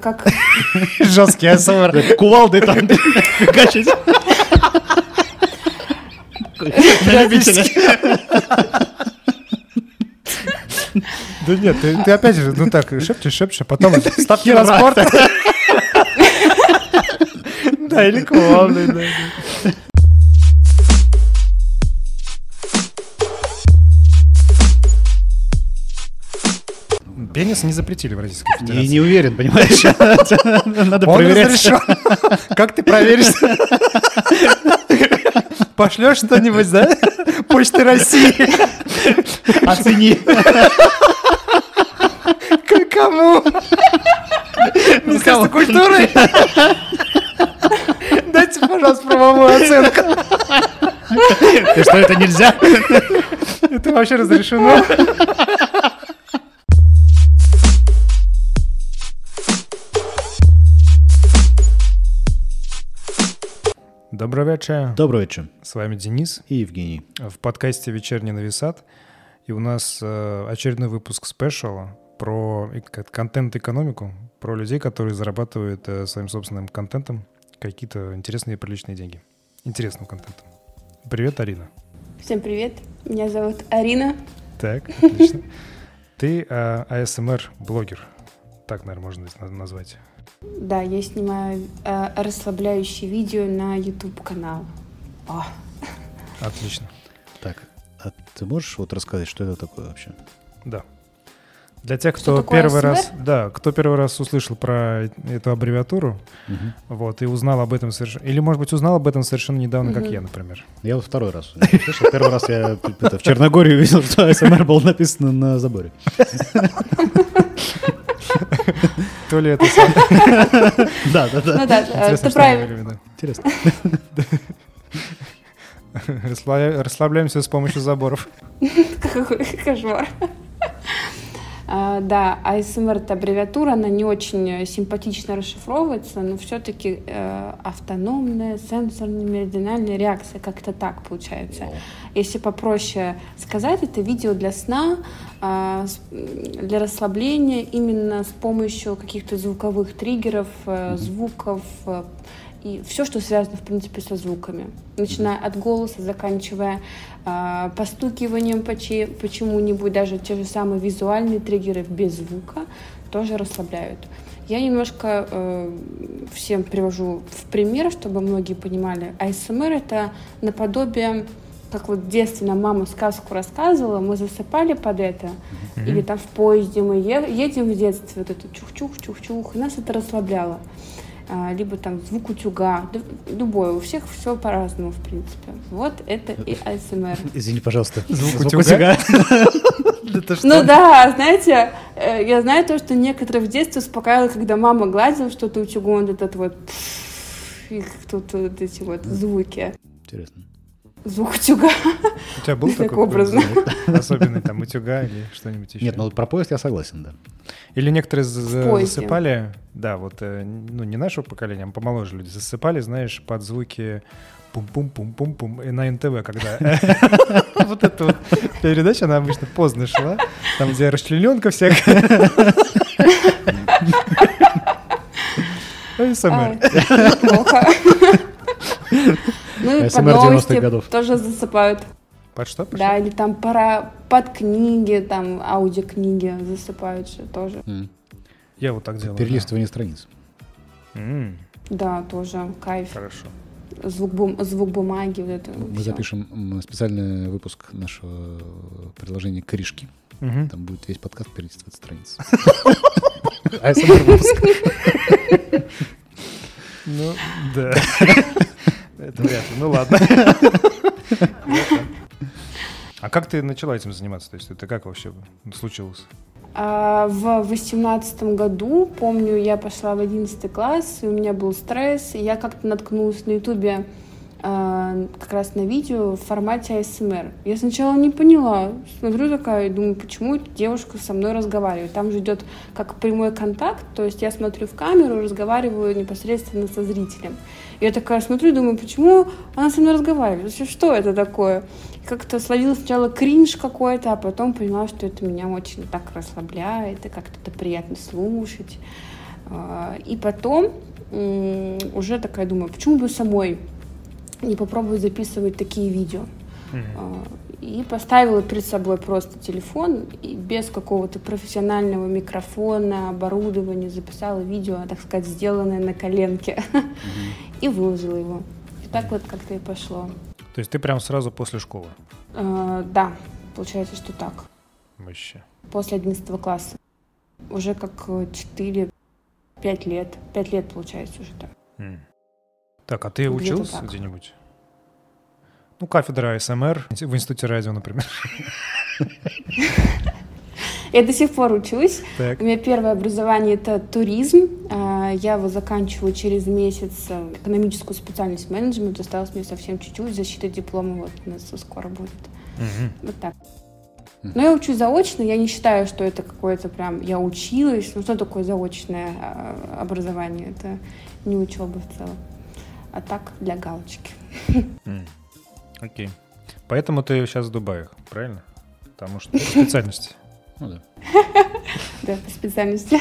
Как Жесткий АСМР. Кувалды там фигачить. На любителя. Да нет, ты, ты опять же, ну так, шепчешь, шепчешь, а потом ставки на спорт. Да, или кувалды, да. Пенис не запретили в Российской Федерации. не уверен, понимаешь? Надо Он проверять. разрешен. Как ты проверишь? Пошлешь что-нибудь, да? Почты России. Оцени. К кому? Министерство культуры? Дайте, пожалуйста, правовую оценку. Ты что, это нельзя? Это вообще разрешено? Вечер. Добрый вечер. С вами Денис И Евгений. в подкасте «Вечерний нависат». И у нас э, очередной выпуск спешала про контент-экономику, про людей, которые зарабатывают э, своим собственным контентом какие-то интересные и приличные деньги. Интересным контентом. Привет, Арина. Всем привет, меня зовут Арина. Так, отлично. Ты э, АСМР-блогер. Так, наверное, можно на- назвать. Да, я снимаю э, расслабляющие видео на YouTube канал. О, Отлично. Так, а ты можешь вот рассказать, что это такое вообще? Да. Для тех, кто первый ASMR? раз, да, кто первый раз услышал про эту аббревиатуру, Мгм. вот, и узнал об этом совершенно, или, может быть, узнал об этом совершенно недавно, как Мгм. я, например. Я вот второй раз. Первый раз я в Черногории увидел, что АСМР был написано на заборе. То ли это сам- Да, да, да. ну да, э, ты правильно. Интересно. Расслабля- Расслабляемся с помощью заборов. Какой кошмар. А, Да, ASMR это аббревиатура, она не очень э, симпатично расшифровывается, но все-таки автономная сенсорно-меридиональная реакция, как-то так получается. Если попроще сказать, это видео для сна, а, для расслабления именно с помощью каких-то звуковых триггеров, э, звуков э, и все, что связано, в принципе, со звуками. Начиная от голоса, заканчивая а, постукиванием по че- почему-нибудь, даже те же самые визуальные триггеры без звука тоже расслабляют. Я немножко э, всем привожу в пример, чтобы многие понимали. АСМР — это наподобие, как вот в детстве нам мама сказку рассказывала, мы засыпали под это, или там в поезде мы е- едем в детстве, вот это чух-чух-чух-чух, и нас это расслабляло. А, либо там звук утюга, да, любое, у всех все по-разному, в принципе. Вот это и АСМР. Извини, пожалуйста. Звук утюга. Это что? Ну да, знаете, э, я знаю то, что некоторые в детстве успокаивало, когда мама гладила что-то утюгом, вот этот вот и тут вот эти вот звуки. Интересно. Звук утюга. У тебя был Так такой образно. звук? особенный там утюга или что-нибудь еще? Нет, ну про поезд я согласен, да. Или некоторые засыпали, да, вот, э, ну, не нашего поколения, а помоложе люди, засыпали, знаешь, под звуки пум-пум-пум-пум-пум и на НТВ, когда вот эта вот передача, она обычно поздно шла, там, где расчлененка всякая. АСМР. Ну и под ASMR 90-х новости годов. тоже засыпают. Под что? под Да, или там пора под книги, там аудиокниги засыпают же тоже. М. Я вот так делаю. Перелистывание страниц. да. М, Да, тоже кайф. Хорошо. Звук, бум- звук бумаги, вот это Мы всё. запишем специальный выпуск нашего приложения «Корешки». Мгм. Там будет весь подкаст перелистывать страниц. АСМР выпуск. Ну, да. Это вряд ли. Ну ладно. А как ты начала этим заниматься? То есть это как вообще случилось? А, в восемнадцатом году, помню, я пошла в одиннадцатый класс, и у меня был стресс, и я как-то наткнулась на ютубе а, как раз на видео в формате ASMR. Я сначала не поняла, смотрю такая, и думаю, почему девушка со мной разговаривает. Там же идет как прямой контакт, то есть я смотрю в камеру, разговариваю непосредственно со зрителем. Я такая смотрю и думаю, почему она со мной разговаривает? Вообще, что это такое? Как-то словила сначала кринж какой-то, а потом поняла, что это меня очень так расслабляет, и как-то это приятно слушать. А, И потом уже такая думаю, почему бы самой не попробовать записывать такие видео. Мгм. И поставила перед собой просто телефон и без какого-то профессионального микрофона, оборудования записала видео, так сказать, сделанное на коленке и выложила его. И так вот как-то и пошло. То есть ты прям сразу после школы? А, Да, получается, что так. Вообще. После 11 класса. Уже как 4-5 лет. 5 лет, получается, уже так. Так, а ты Где-то учился так. где-нибудь? Ну, кафедра СМР в институте радио, например. Я до сих пор учусь. Так. У меня первое образование это туризм. А, Я его заканчиваю через месяц э, экономическую специальность менеджмент. Осталось мне совсем чуть-чуть. Защита диплома вот у нас скоро будет. Мгм. Вот так. Но я учусь заочно. Я не считаю, что это какое-то прям... Я училась. Ну что такое заочное а, образование? Это не учеба в целом. А так для галочки. М. Окей. Поэтому ты сейчас в Дубае, правильно? Потому что по специальности. Ну да. Да, по специальности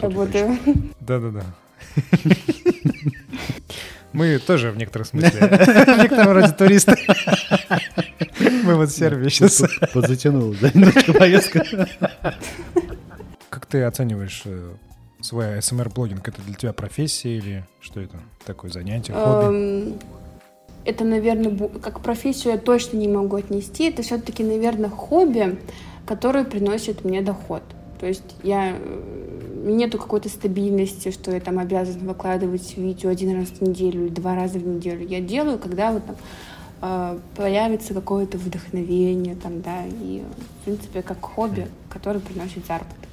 работаю. Да-да-да. Мы тоже в некотором смысле, в некотором роде туристы. Мы вот в Сербии сейчас. Подзатянул, да, немножко поездка. Как ты оцениваешь э, свой СМР-блогинг? Это для тебя профессия или что это? Такое занятие, хобби? Это, наверное, как профессию я точно не могу отнести. Это все-таки, наверное, хобби, которое приносит мне доход. То есть я э, нету какой-то стабильности, что я там обязан выкладывать видео один раз в неделю или два раза в неделю. Я делаю, когда вот там э, появится какое-то вдохновение, там, да, и, в принципе, как хобби, которое приносит заработок.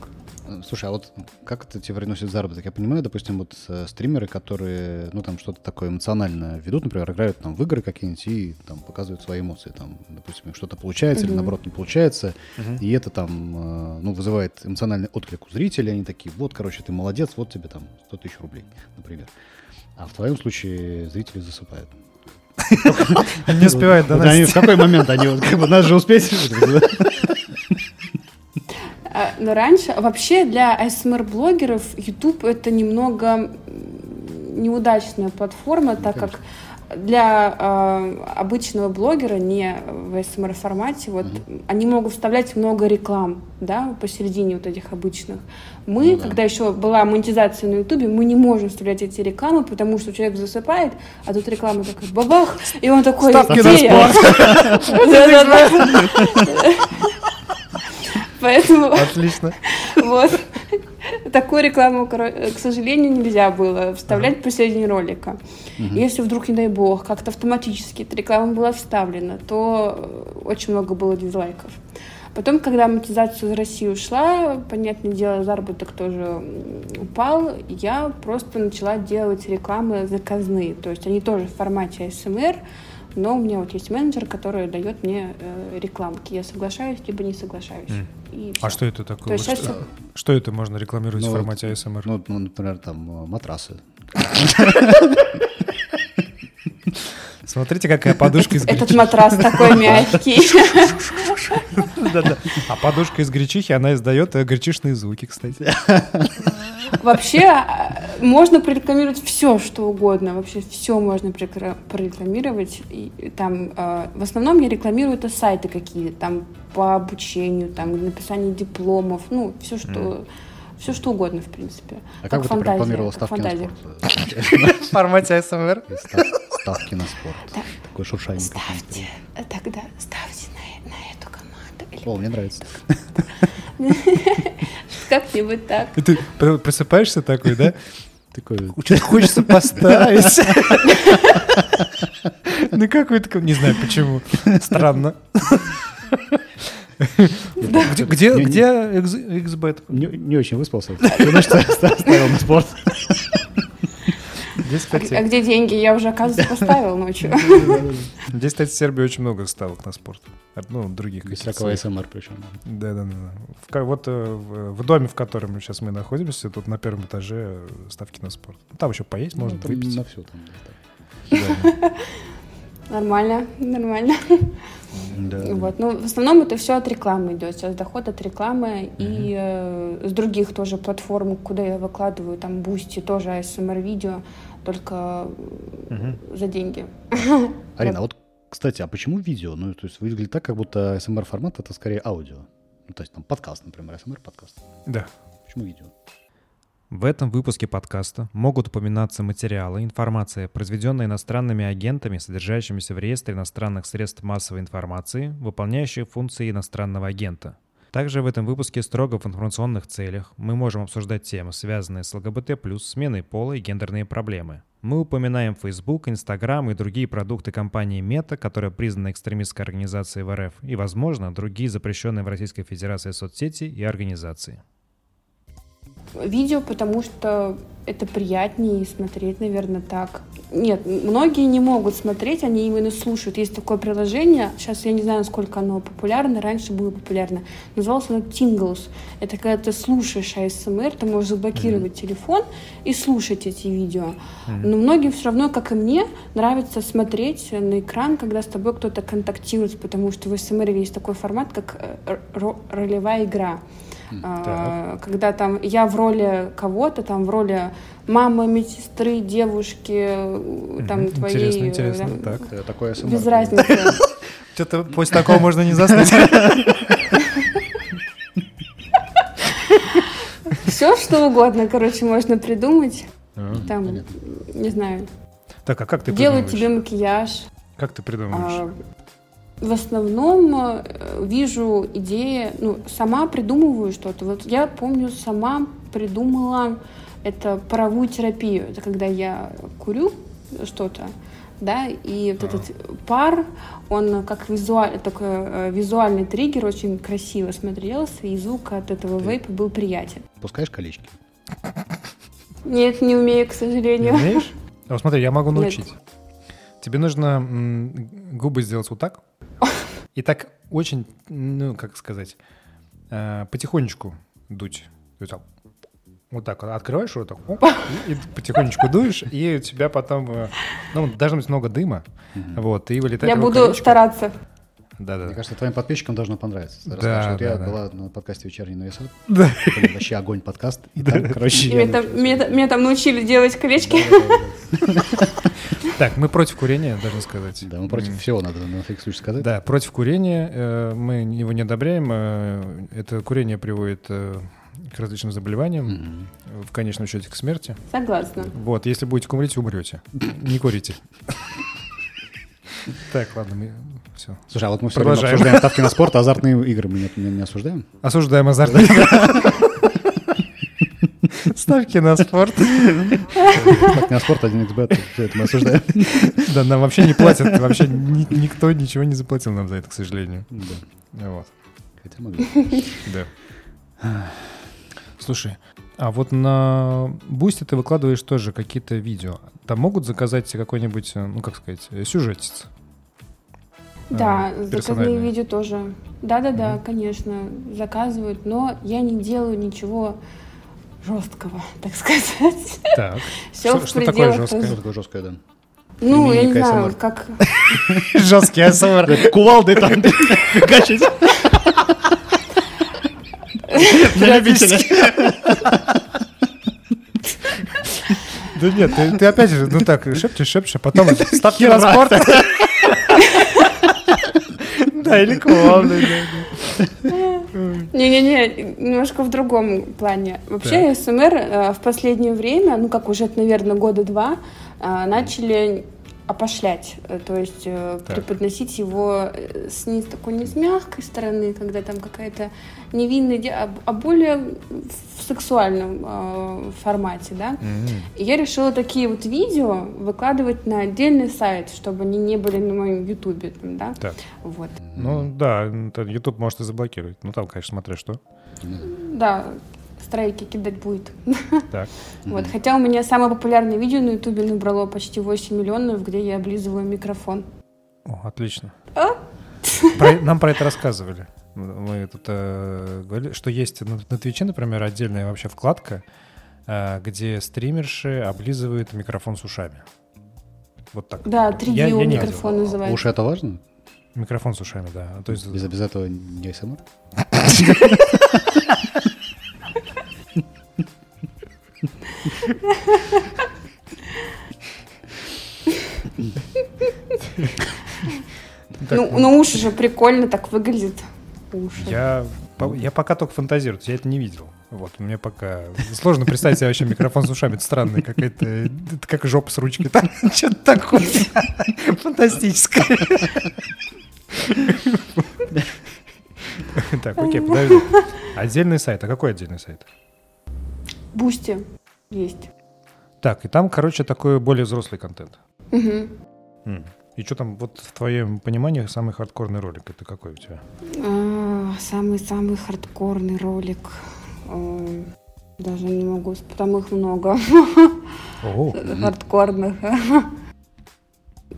Слушай, а вот как это тебе приносит заработок? Я понимаю, допустим, вот э, стримеры, которые, ну, там что-то такое эмоционально ведут, например, играют там в игры какие-нибудь и там показывают свои эмоции, там, допустим, им что-то получается или Мгм. наоборот не получается, Мгм. и это там, э, ну, вызывает эмоциональный отклик у зрителей, они такие, вот, короче, ты молодец, вот тебе там 100 тысяч рублей, например. А в твоем случае зрители засыпают. Не успевает Вот они в какой момент? Они вот как бы нас же успеть. А, Но раньше, вообще для ASMR-блогеров YouTube это немного неудачная платформа, так как для э, обычного блогера, не в ASMR формате, вот они могут вставлять много реклам, да, посередине вот этих обычных. Мы, Ну да. когда еще была монетизация на YouTube, мы не можем вставлять эти рекламы, потому что человек засыпает, а тут реклама такая бабах, и он такой, Ставки «Где на я?» Поэтому Отлично. вот. Такую рекламу, коро- к сожалению, нельзя было вставлять посередине ролика. Если вдруг, не дай бог, как-то автоматически эта реклама была вставлена, то э, очень много было дизлайков. Потом, когда монетизация из России ушла, понятное дело, заработок тоже упал, я просто начала делать рекламы заказные. То есть они тоже в формате ASMR, но у меня вот есть менеджер, который дает мне э, рекламки. Я соглашаюсь, либо не соглашаюсь. И А что это То такое? есть Вот сейчас Что что это можно рекламировать Ну, в формате ASMR? Ну, ну, например, там э, матрасы. Смотрите, какая подушка из этот гречихи. матрас такой мягкий. А подушка из гречихи, она издает э, гречишные звуки, кстати. Вообще а, можно прорекламировать все, что угодно. Вообще все можно прорекламировать. И там э, в основном я рекламирую это сайты какие-то, там по обучению, там написанию дипломов, ну все что все что угодно в принципе. А как бы ты фантазия, прорекламировала как ставки на фантазия. спорт? В формате ASMR? Став- Ставки на спорт. Такой шуршание. Ставьте, тогда ставьте на, на эту команду. Или О, мне нравится. как-нибудь так. И ты пр- просыпаешься такой, да? Такой, Что-то хочется поставить. Ну какой-то, не знаю почему. Странно. Где, где, XBet? не, очень выспался. Значит, ставил на спорт. Здесь, А, кстати, а где деньги? Я уже, оказывается, поставила ночью. здесь, кстати, в Сербии очень много ставок на спорт. Ну, других Без всякого. ASMR причем. Да, да, да. вот э, в, доме, в котором сейчас мы находимся, тут на первом этаже э, ставки на спорт. Ну, Там еще поесть можно, Ну, там выпить. На все там. Нормально, нормально. Да. Вот. Ну, в основном это все от рекламы идет. Сейчас доход от рекламы и э, с других тоже платформ, куда я выкладываю, там Boosty, тоже ASMR видео, только Мгм. за деньги. Арина, а вот, кстати, а почему видео? Ну, то есть выглядит так, как будто SMR формат это скорее аудио. Ну, то есть там подкаст, например, SMR подкаст. Да. Почему видео? В этом выпуске подкаста могут упоминаться материалы, информация, произведенная иностранными агентами, содержащимися в реестре иностранных средств массовой информации, выполняющих функции иностранного агента. Также в этом выпуске строго в информационных целях мы можем обсуждать темы, связанные с ЛГБТ+, сменой пола и гендерные проблемы. Мы упоминаем Facebook, Instagram и другие продукты компании Meta, которая признана экстремистской организацией в РФ, и, возможно, другие запрещенные в Российской Федерации соцсети и организации. Видео, потому что это приятнее смотреть, наверное, так. Нет, многие не могут смотреть, они именно слушают. Есть такое приложение, сейчас я не знаю, насколько оно популярно, раньше было популярно. Называлось оно Tingles. Это когда ты слушаешь ASMR, ты можешь заблокировать телефон и слушать эти видео. Но многим все равно, как и мне, нравится смотреть на экран, когда с тобой кто-то контактирует, потому что в ASMR есть такой формат, как э, ро- ролевая игра. А, когда там я в роли кого-то, там в роли мамы, медсестры, девушки, э, там твоей... Интересно, э, интересно, там, так. Это такое. Без разницы. Что-то после такого можно не заснуть. Все, что угодно, короче, можно придумать. А. Там, не знаю, Так, а как ты делать придумываешь? тебе макияж. Как ты придумываешь? А, В основном э, вижу идеи, ну, сама придумываю что-то. Вот я помню, сама придумала это паровую терапию. Это когда я курю что-то, да, и вот Ага. этот пар, он как визуаль, такой э, визуальный триггер, очень красиво смотрелся, и звук от этого Ты- вейпа был приятен. Пускаешь колечки? Нет, не умею, к Не сожалению. умеешь? А вот смотри, я могу Нет. научить. Тебе нужно губы сделать вот так. И так очень, ну, как сказать, э, потихонечку дуть. То есть так, Вот так вот открываешь рот, так, оп, и, и потихонечку дуешь, и у тебя потом, э, ну, должно быть много дыма, вот, и вылетает Я буду колечко. стараться. Да, да, Мне да. кажется, твоим подписчикам должно понравиться. Да, Расскажешь, вот да, я да. была на подкасте «Вечерний нависат». Да. Блин, вообще огонь подкаст. И там, короче, я Меня там, меня, меня там научили делать колечки. Так, мы против курения, должны сказать. Да, мы против всего, надо на всякий случай сказать. Да, против курения. э, Мы его не одобряем. э, Это курение приводит э, к различным заболеваниям, Мгм. в конечном счете к смерти. Согласна. Вот, если будете курить, умрете. Не курите. Так, ладно, мы все. Слушай, а вот мы все время обсуждаем ставки на спорт, а азартные игры мы не, не- не осуждаем? Осуждаем азартные игры. Ставки на спорт. Ставки на спорт, 1xbet, все это мы осуждаем. Да, нам вообще не платят. Вообще ни- никто ничего не заплатил нам за это, к сожалению. Да, Вот, хотя могли. да. Слушай, а вот на Boosty ты выкладываешь тоже какие-то видео. Там могут заказать какой-нибудь, э, ну как сказать, э, сюжетец? Да, А, заказные видео тоже. Да-да-да, Мгм. конечно, заказывают, но я не делаю ничего жесткого, так сказать. Так. Все Что- в что такое жесткое? Что такое жесткое, да? Ну, я не знаю, как... Жесткий АСМР. Кувалды там фигачить. На любителя. Да нет, ты, ты опять же, ну так, шепчешь, шепчешь, а потом ставки на спорт. Да, или да, Не-не-не, немножко в другом плане. Вообще СМР э, в последнее время, ну как уже, наверное, года два, э, начали опошлять, э, то есть э, Так. преподносить его э, с не с такой не с мягкой стороны, когда там какая-то невинная, а, а более в сексуальном э, формате, да. М. И я решила такие вот видео выкладывать на отдельный сайт, чтобы они не были на моем ютубе, там, да. Так. Вот. Ну да, YouTube может и заблокировать. Ну там, конечно, смотря что. Да, страйки кидать будет. Так. Вот. Хотя у меня самое популярное видео на ютубе набрало почти 8 миллионов, где я облизываю микрофон. О, отлично. А? Про- нам про это рассказывали. Мы тут э, говорили, что есть на, на Твиче, например, отдельная вообще вкладка, э, где стримерши облизывают микрофон с ушами. Вот так. Да, 3D Я- я не микрофон называется. Уши это важно? Микрофон с ушами, да. То есть Без, без этого не АСМР? ну, ну, уши же прикольно так выглядит. Уши. Я, я пока только фантазирую, я это не видел. Вот, мне пока сложно представить себе вообще микрофон с ушами. Это странно, какая-то, это как жопа с ручкой. Там что-то такое фантастическое. Так, окей, подожди. Отдельный сайт. А какой отдельный сайт? Boosty есть. Так, и там, короче, такой более взрослый контент. Мгм. М. И что там, вот в твоем понимании, самый хардкорный ролик, это какой у тебя? А, Самый-самый хардкорный ролик. Ой, Даже не могу, там их много Ого, хардкорных.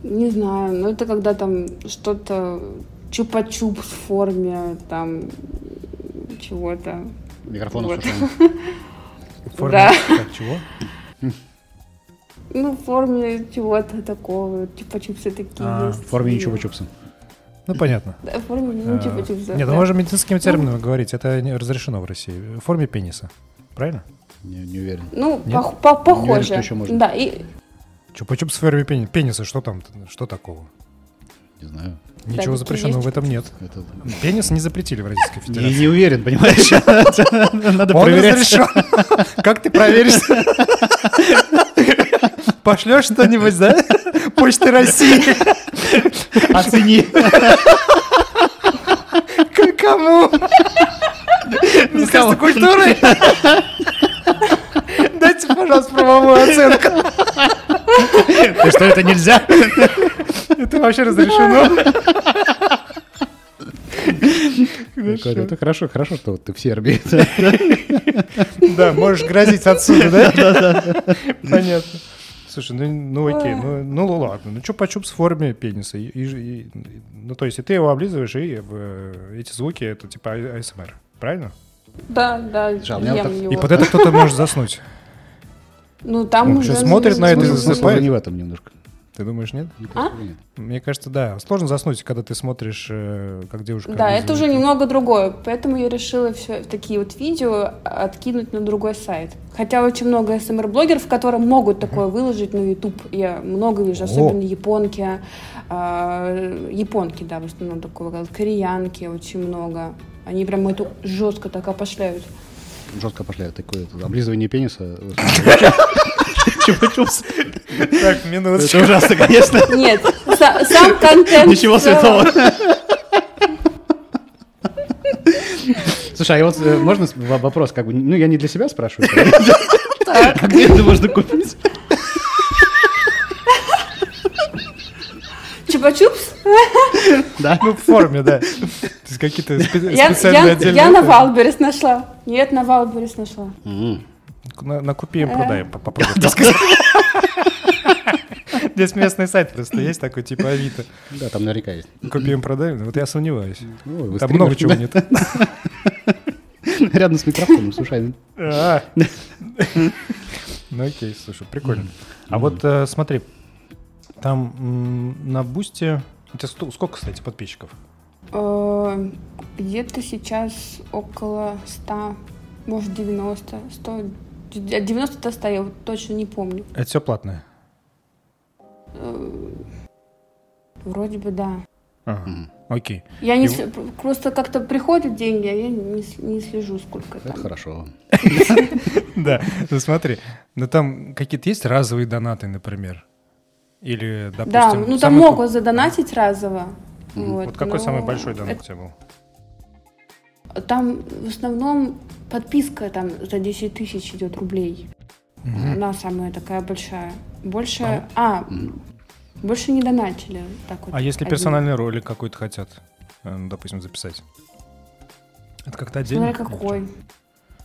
Не знаю, но это когда там что-то чупа-чуп в форме там чего-то. Микрофон Вот. в форме- Да. так, чего? Ну, в форме чего-то такого. Чупа-чупсы такие А, есть. В форме ничего чупса. Ну, понятно. Да, в форме ну, А, чупа-чупсы. Нет, да. ну можно медицинскими терминами говорить, это не разрешено в России. В форме пениса. Правильно? Не, не уверен. Ну, Нет? пох- по- Не уверен, похоже. что еще можно. Да, и Чупа-чуп в форме пени- пениса, что там, что такого? Не знаю. Ничего такие запрещенного есть в этом нет. Это... Пенис не запретили в Российской Федерации. не уверен, понимаешь? Надо проверять. Как ты проверишь? Пошлешь что-нибудь, да? Почты России. Оцени. К кому? Министерство культуры? Дайте, пожалуйста, правовую оценку. Ты что, это нельзя? Это вообще разрешено? Прикольно. Это хорошо, хорошо, что вот ты в Сербии. Да, можешь грозить отсюда, да? Понятно. Слушай, ну, ну окей, ну, ну ладно. Ну чупа-чуп в форме пениса. И, и- и- ну то есть и ты его облизываешь, и э, эти звуки это типа А- АСМР. Правильно? да, да, Слушай, а ем его. И под это кто-то может заснуть. Ну, там Он уже... смотрит на это и ну, засыпает. Не в этом немножко. Ты думаешь, нет? Мне А? Мне кажется, да. Сложно заснуть, когда ты смотришь, э, как девушка. Да, это уже немного другое, поэтому я решила все такие вот видео откинуть на другой сайт. Хотя очень много СМР-блогеров, которые могут такое выложить на YouTube. Я много вижу, О. особенно японки. а, японки, да, в основном такое, как кореянки очень много. Они прям это жестко так опошляют. Жестко пошляют. Такое облизывание пениса. Чупа-чупс. Так, минуточку. Это ужасно, конечно. Нет, са- сам контент... Ничего святого. Слушай, а вот э, можно вопрос, как бы, ну я не для себя спрашиваю, а где это можно купить? Чупа-чупс? Да. Ну, в форме, да. То есть какие-то специальные я- отдельные... я на это- Wildberries нашла. Нет, на Wildberries нашла. На, на Kupujem Э. Prodajem, по- попробуй. Здесь местный сайт просто есть такой, типа Авито. Да, там наверняка есть. KupujemProdajem. Вот я сомневаюсь. Ой, вы Там много чего нет. Рядом с микрофоном, с ушами. А. Ну окей, слушай, прикольно. А вот э, смотри, там на Бусте... У тебя сколько, кстати, подписчиков? Э, Где-то сейчас около 100, может 90, 100, от 90 до 100, я вот точно не помню. Это все платное? Вроде бы да. Ага, окей. Я не И сли- просто как-то приходят деньги, а я не, с- не слежу, сколько Это там. хорошо. Да, ну смотри, ну там какие-то есть разовые донаты, например? Или, допустим... Да, ну там могут задонатить разово. Вот, какой самый большой донат у тебя был? Там в основном подписка там за 10 тысяч идет рублей. Мгм. Она самая такая большая. Больше... А, больше не донатили. Так вот, А если один. персональный ролик какой-то хотят, э, ну, допустим, записать? Это как-то отдельно? Смотря какой.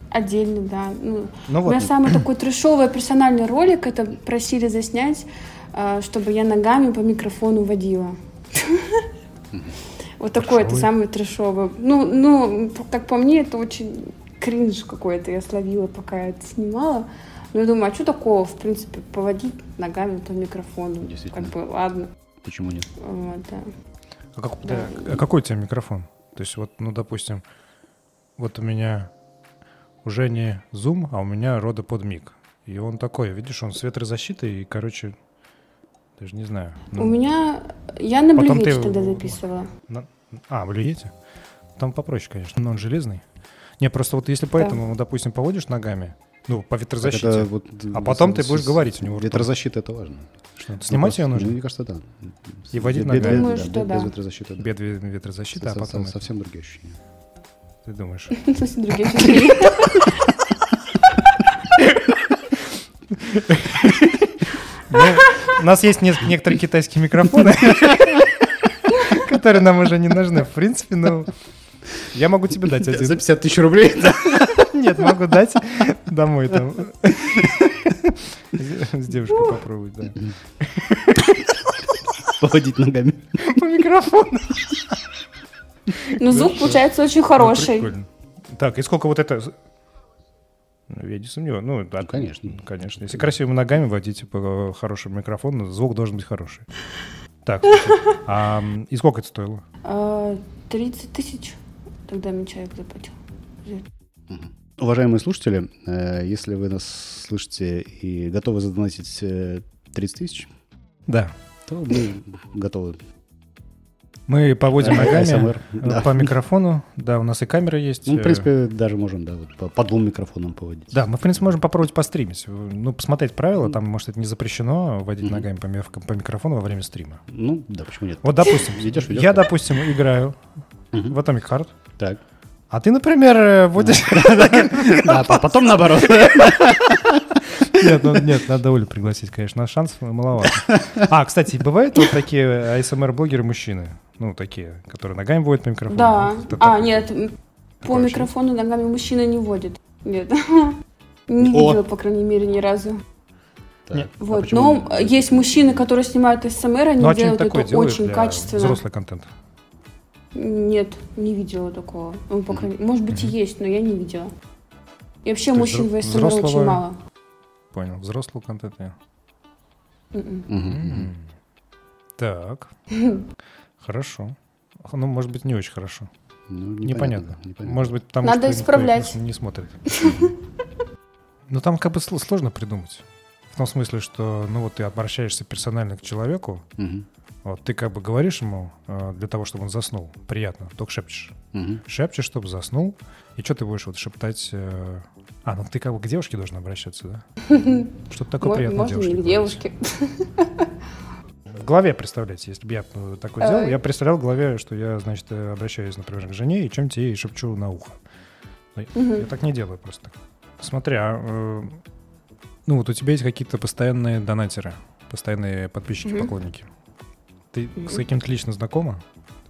Отдельно, да. Ну, Ну У меня самый такой трешовый персональный ролик, это просили заснять, а, чтобы я ногами по микрофону водила. Вот такой это самый трешовый. Ну, ну, как по мне, это очень кринж какой-то я словила, пока я это снимала. Ну, я думаю, а что такого, в принципе, поводить ногами по микрофону? Действительно. Как бы, ладно. Почему нет? Вот, да. А, как- Да. а какой у тебя микрофон? То есть вот, ну, допустим, вот у меня уже не Zoom, а у меня рода под миг. И он такой, видишь, он с ветрозащитой, и, короче, даже не знаю. Ну, У меня... Я на блюете ты- тогда записывала. на- А, блюете? Там попроще, конечно, но он железный. Не, просто вот если поэтому, ну, допустим, поводишь ногами, ну, по ветрозащите, это вот, А потом с- ты будешь с- говорить у него. Ветрозащита это важно. что, снимать ее Ну, нужно? Мне кажется, да. И водить Без- без- ногами? Думаю, да, что без- да. Без ветрозащиты, да. Бед ветрозащиты, а Со- потом со- это, Совсем другие ощущения. ты думаешь. Совсем другие ощущения. Ну, у нас есть некоторые китайские микрофоны, которые нам уже не нужны. В принципе, ну, я могу тебе дать один. 50 тысяч рублей? Нет, могу дать домой там. С девушкой попробовать, да. Поводить ногами. По микрофону. Но звук получается очень Ну, хороший. Так, и сколько вот это... Ну, Я не сомневаюсь. Ну, да, конечно. Конечно. Если красивыми ногами водить по хорошему микрофону, звук должен быть хороший. Так, а и сколько это стоило? А, 30 тысяч тогда мне человек заплатил. Уважаемые слушатели, э, если вы нас слышите и готовы задонатить э, 30 тысяч, Да. то мы готовы. Мы поводим ногами э, да. по микрофону. Да, у нас и камера есть. Ну, в э, принципе, даже можем, да, вот по, по двум микрофонам поводить. Да, мы, в принципе, можем попробовать постримить. Ну, посмотреть правила. Там, может, это не запрещено водить ногами по, ми- по микрофону во время стрима. Ну, да, почему нет? Вот, допустим, я, допустим, играю в Atomic Heart, Так. а ты, например, э, водишь... Да, а потом наоборот. Нет, ну, нет, надо Олю пригласить, конечно, на шанс маловато. А, кстати, бывают вот такие ASMR-блогеры мужчины? Ну, такие, которые ногами водят по микрофону? Да. Это А, так- нет, по микрофону ногами мужчина не водит. Нет. Не видела, по крайней мере, ни разу. Нет. а Вот. почему- Но есть мужчины, которые снимают СМР, они Ну, а делают это очень для качественно. взрослый контент? Нет, не видела такого. Ну, по крайней- Может быть, и есть, но я не видела. И вообще То мужчин в СМР очень взрослого- мало. Понял, взрослого контента. Мгм. Мгм, мгм. М. Так, хорошо. Ну, может быть, не очень хорошо. Ну, Непонятно. да, непонятно. Может быть, потому Надо что никто исправлять. не смотрит. Ну, там как бы сл- сложно придумать. В том смысле, что, ну, вот ты обращаешься персонально к человеку, Мгм, вот ты как бы говоришь ему э, для того, чтобы он заснул, приятно, только шепчешь. мгм. Шепчешь, чтобы заснул, и что ты будешь вот шептать? э, А, ну ты как бы к девушке должен обращаться, да? Что-то такое приятное Можно девушке. говорить. девушке. В голове представляете, если бы я такое делал, я представлял в голове, что я, значит, э, обращаюсь, например, к жене и чем-то ей шепчу на ухо. Я так не делаю просто. Смотри, а, ну вот у тебя есть какие-то постоянные донатеры, постоянные подписчики, поклонники. Ты с каким-то лично знакома?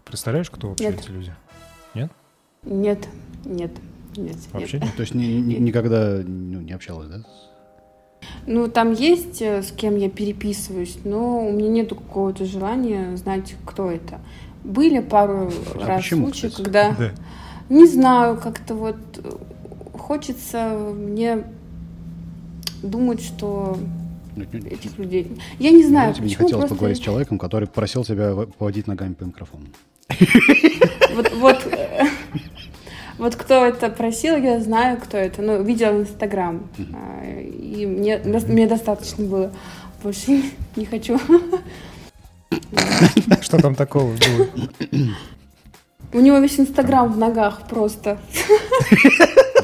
Представляешь, кто вообще Нет. эти люди? Нет, нет, нет. нет. Вообще Ну, То есть ни- ни- никогда ну, не общалась, да? Ну, там есть, э, с кем я переписываюсь, но у меня нету какого-то желания знать, кто это. Были пару А раз почему, случаи, кстати? когда, Да. не знаю, как-то вот э, хочется мне думать, что этих людей... Я не знаю, ну, тебе не хотелось просто- поговорить с человеком, который просил тебя поводить ногами по микрофону. Вот, вот, э, вот кто это просил, я знаю, кто это. Ну, видела в Инстаграм. А, И мне, мне достаточно было. Больше не, хочу. Что там такого было? У него весь Инстаграм в ногах просто.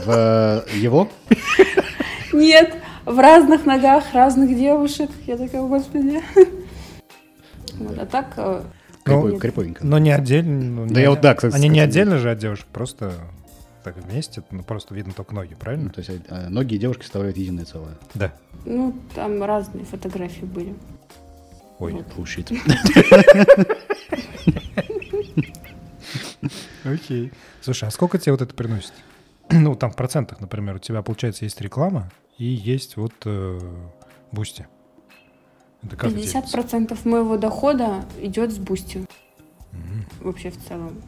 В его? Нет, в разных ногах разных девушек. Я такая, господи. Вот, а так... э. Криповенько. Но не отдельно. ну, Да не- я вот, да, кстати, Они не отдельно же от девушек, просто так вместе, ну, просто видно только ноги, Ну, правильно? То есть э, ноги и девушки составляют единое целое. Да. Ну, там разные фотографии были. Ой. Вот. Фушит. Окей. Слушай, а сколько тебе вот это приносит? ну, там в процентах, например, у тебя, получается, есть реклама и есть вот э, Boosty. Это как делится? 50% моего дохода идет с Boosty. Мгм. Вообще в целом.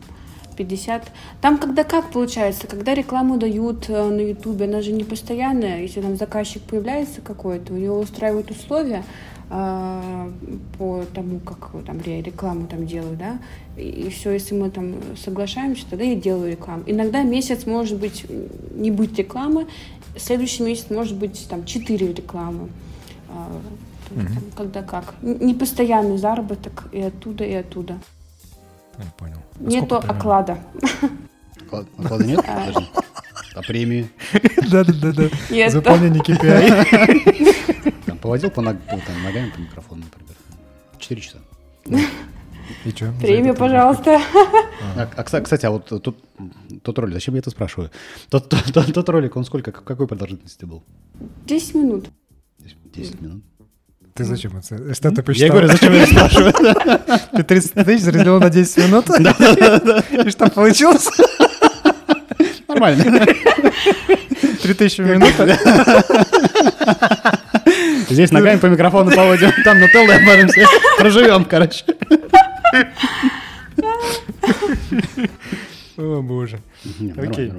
50. Там когда как получается, когда рекламу дают э, на Ютубе, она же не постоянная, если там заказчик появляется какой-то, у него устраивают условия, а, по тому, как там рекламу там делаю, да, и все, если мы там соглашаемся, тогда я делаю рекламу. Иногда месяц может быть не быть рекламы, следующий месяц может быть там четыре рекламы. А, там, когда как. Не постоянный заработок и оттуда, и оттуда. Я понял. А Нету оклада. Оклада нет? Подожди. А премии? Да-да-да. Нет. Заполнение KPI. Поводил по ног- там, ногами по микрофону, например. Четыре часа. И что? Премию, пожалуйста. А, а, кстати, а вот тут тот ролик, зачем я это спрашиваю? Тот, тот- тот- тот ролик, он сколько, как- какой продолжительности был? 10 минут. 10 минут. Ты зачем это? Что ты Я посчитал? говорю, зачем я это спрашиваю? Ты 30 тысяч разделил на 10 минут? И что получилось? Нормально. 3000 минут. Здесь ногами по микрофону поводим, там нутеллой обмажемся. Проживем, короче. О, боже. Окей.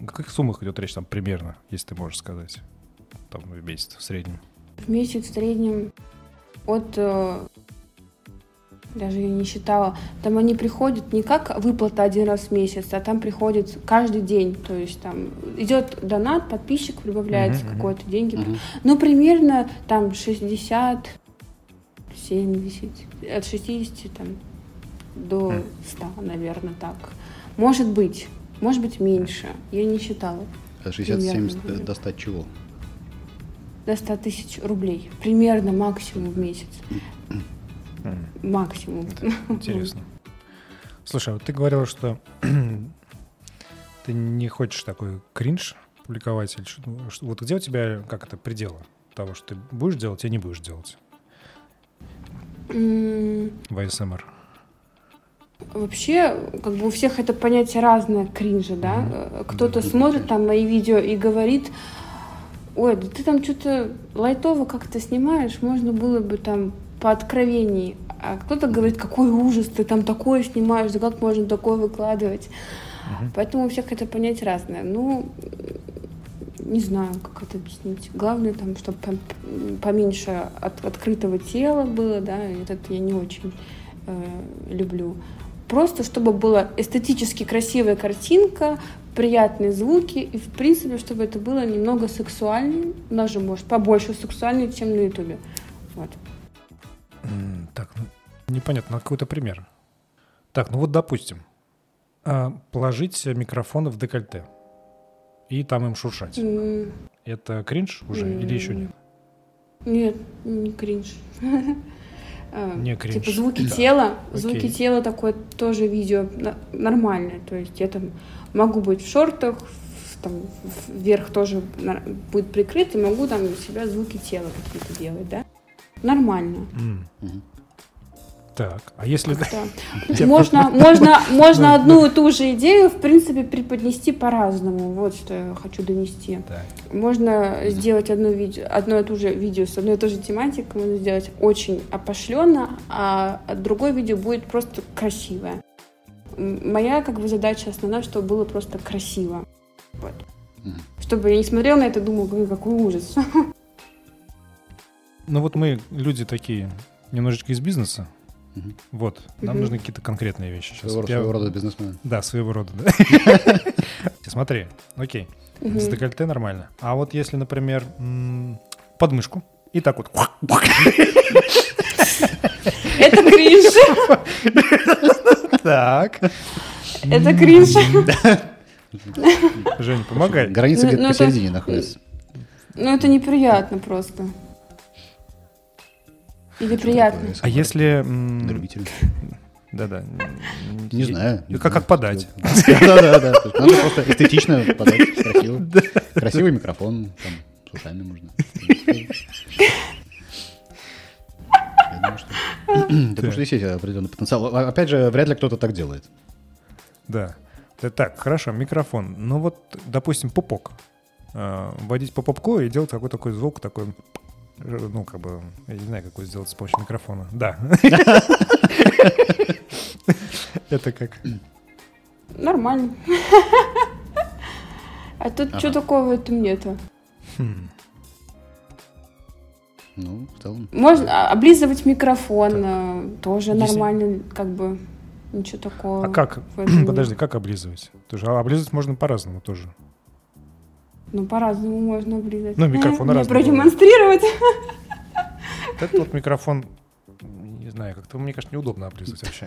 О каких суммах идет речь там примерно, если ты можешь сказать? Там в месяц в среднем. В месяц в среднем от... э, Даже я не считала. Там они приходят не как выплата один раз в месяц, а там приходит каждый день. То есть там идет донат, подписчик прибавляется мгм. какой-то деньги. Мгм. Ну, примерно там 60, 70, от 60 там, до Мгм. 100, наверное, так. Может быть, может быть меньше. Я не считала. А 60-70 Примерно. достать чего? До 100 тысяч рублей. Примерно максимум в месяц. Максимум. это Интересно. Слушай, а вот ты говорила, что ты не хочешь такой кринж публиковать. или что- ну, что- Вот где у тебя, как это, пределы того, что ты будешь делать и не будешь делать М, в ASMR? Вообще, как бы у всех это понятие разное кринжа, да? Э, Кто-то смотрит там мои видео и говорит, ой, да ты там что-то лайтово как-то снимаешь, можно было бы там по откровении. А кто-то говорит, какой ужас, ты там такое снимаешь, да как можно такое выкладывать? Мгм. Поэтому у всех это понятие разное. Ну, не знаю, как это объяснить. Главное, там, чтобы поменьше от- открытого тела было, да, и это я не очень э, люблю. Просто чтобы была эстетически красивая картинка, приятные звуки, и, в принципе, чтобы это было немного сексуальнее, даже, может, побольше сексуальнее, чем на Ютубе. Вот. Так, ну, непонятно, а какой-то пример. Так, ну вот допустим, а, положить микрофоны в декольте и там им шуршать. М, Это кринж уже или еще нет? Нет, не кринж. А, Не кринж. Типа звуки тела, звуки Окей. тела такое тоже видео нормальное. То есть я там могу быть в шортах, в- там вверх тоже будет прикрыт, и могу там у себя звуки тела какие-то делать, да? Нормально. Мгм. Так, а если... Да. Можно, можно, можно одну и ту же идею, в принципе, преподнести по-разному. Вот что я хочу донести. Так, Можно сделать одно, видео, одно и то же видео с одной и той же тематикой, можно сделать очень опошленно, а другое видео будет просто красивое. Моя как бы задача основная, чтобы было просто красиво. Вот. Чтобы я не смотрела на это и думала, «Ой, какой ужас. Ну вот мы люди такие немножечко из бизнеса. Мгм. Вот, нам Мгм. нужны какие-то конкретные вещи сейчас. Своего я- своего рода бизнесмен. Да, своего рода, да. Смотри, окей, с декольте нормально. А вот если, например, подмышку и так вот. Это кринж. Так. Это кринж. Женя, помогай. Граница Ну, где-то ну, это- посередине находится. Ну, это неприятно просто. Или приятно. А если... любителя. Да-да. Не знаю. не Как, как подать? Да-да-да. Надо просто эстетично подать, красиво. Красивый микрофон, там, с ушами можно. Я думаю, что... Потому что есть определенный потенциал. А, Опять же, вряд ли кто-то так делает. Да. Т- Так, хорошо, микрофон. Ну вот, допустим, пупок. А, Вводить по пупку и делать какой-то такой звук, такой, э, ну, как бы, я не знаю, какой сделать с помощью микрофона. Да. Это как? Нормально. А тут что такого в этом нету? Хм. Ну, в целом. Можно а, облизывать микрофон, э, тоже нормально, как бы ничего такого. А как? Подожди, как облизывать? Тоже, а облизывать можно по-разному тоже. Ну, по-разному можно облизать. Ну, микрофон Мне разный продемонстрировать. Этот вот микрофон, не знаю, как-то, мне кажется, неудобно облизывать вообще.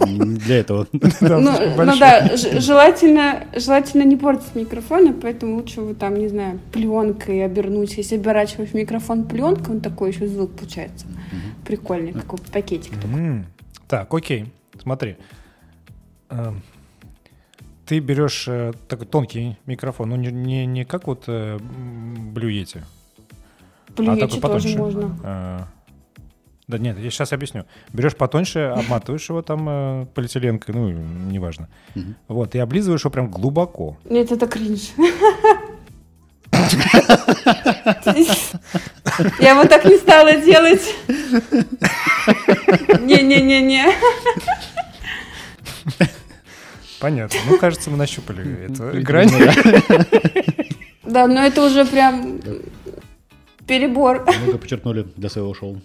Для этого. Ну, ну да, желательно, желательно не портить микрофоны, поэтому лучше вы там, не знаю, пленкой обернуть. Если оборачиваешь микрофон пленкой, он такой еще звук получается. Прикольный, такой пакетик. Так, окей, смотри. Ты берешь э, такой тонкий микрофон, ну не, не, не как вот э, Blue Yeti, а такой тоже потоньше. можно. Э, Да нет, я сейчас объясню. Берешь потоньше, обматываешь его там э, полиэтиленкой, ну, неважно. Мгм. Вот, и облизываешь его прям глубоко. Нет, это кринж. Я вот так не стала делать. Не-не-не-не. Понятно. Ну, кажется, мы нащупали эту грань. да. Да, но это уже прям перебор. Много подчеркнули для своего шоу.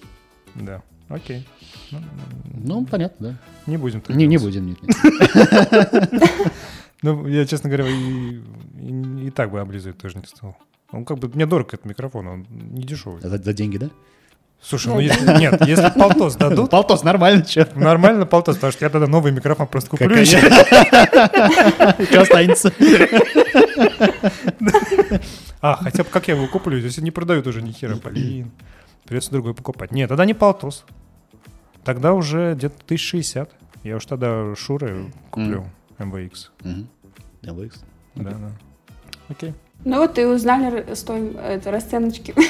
Да, окей. Ну, Ну, понятно, да. Не будем. так Не, не будем, нет. Ну, я, честно говоря, и, так бы облизывать тоже не стал. Он как бы, мне дорог этот микрофон, он не дешевый. За деньги, да? Слушай, ну если, нет, если полтос дадут, Полтос, нормально, что? нормально полтос, потому что я тогда новый микрофон просто куплю. Еще. Останется? А, хотя бы как я его куплю, если не продают уже ни хера, блин. Придется другой покупать. Нет, тогда не полтос. Тогда уже где-то 1060. Я уж тогда Шуры куплю MVX. LX. Да, да. Окей. Ну вот и узнали р- стоим, это, расценочки.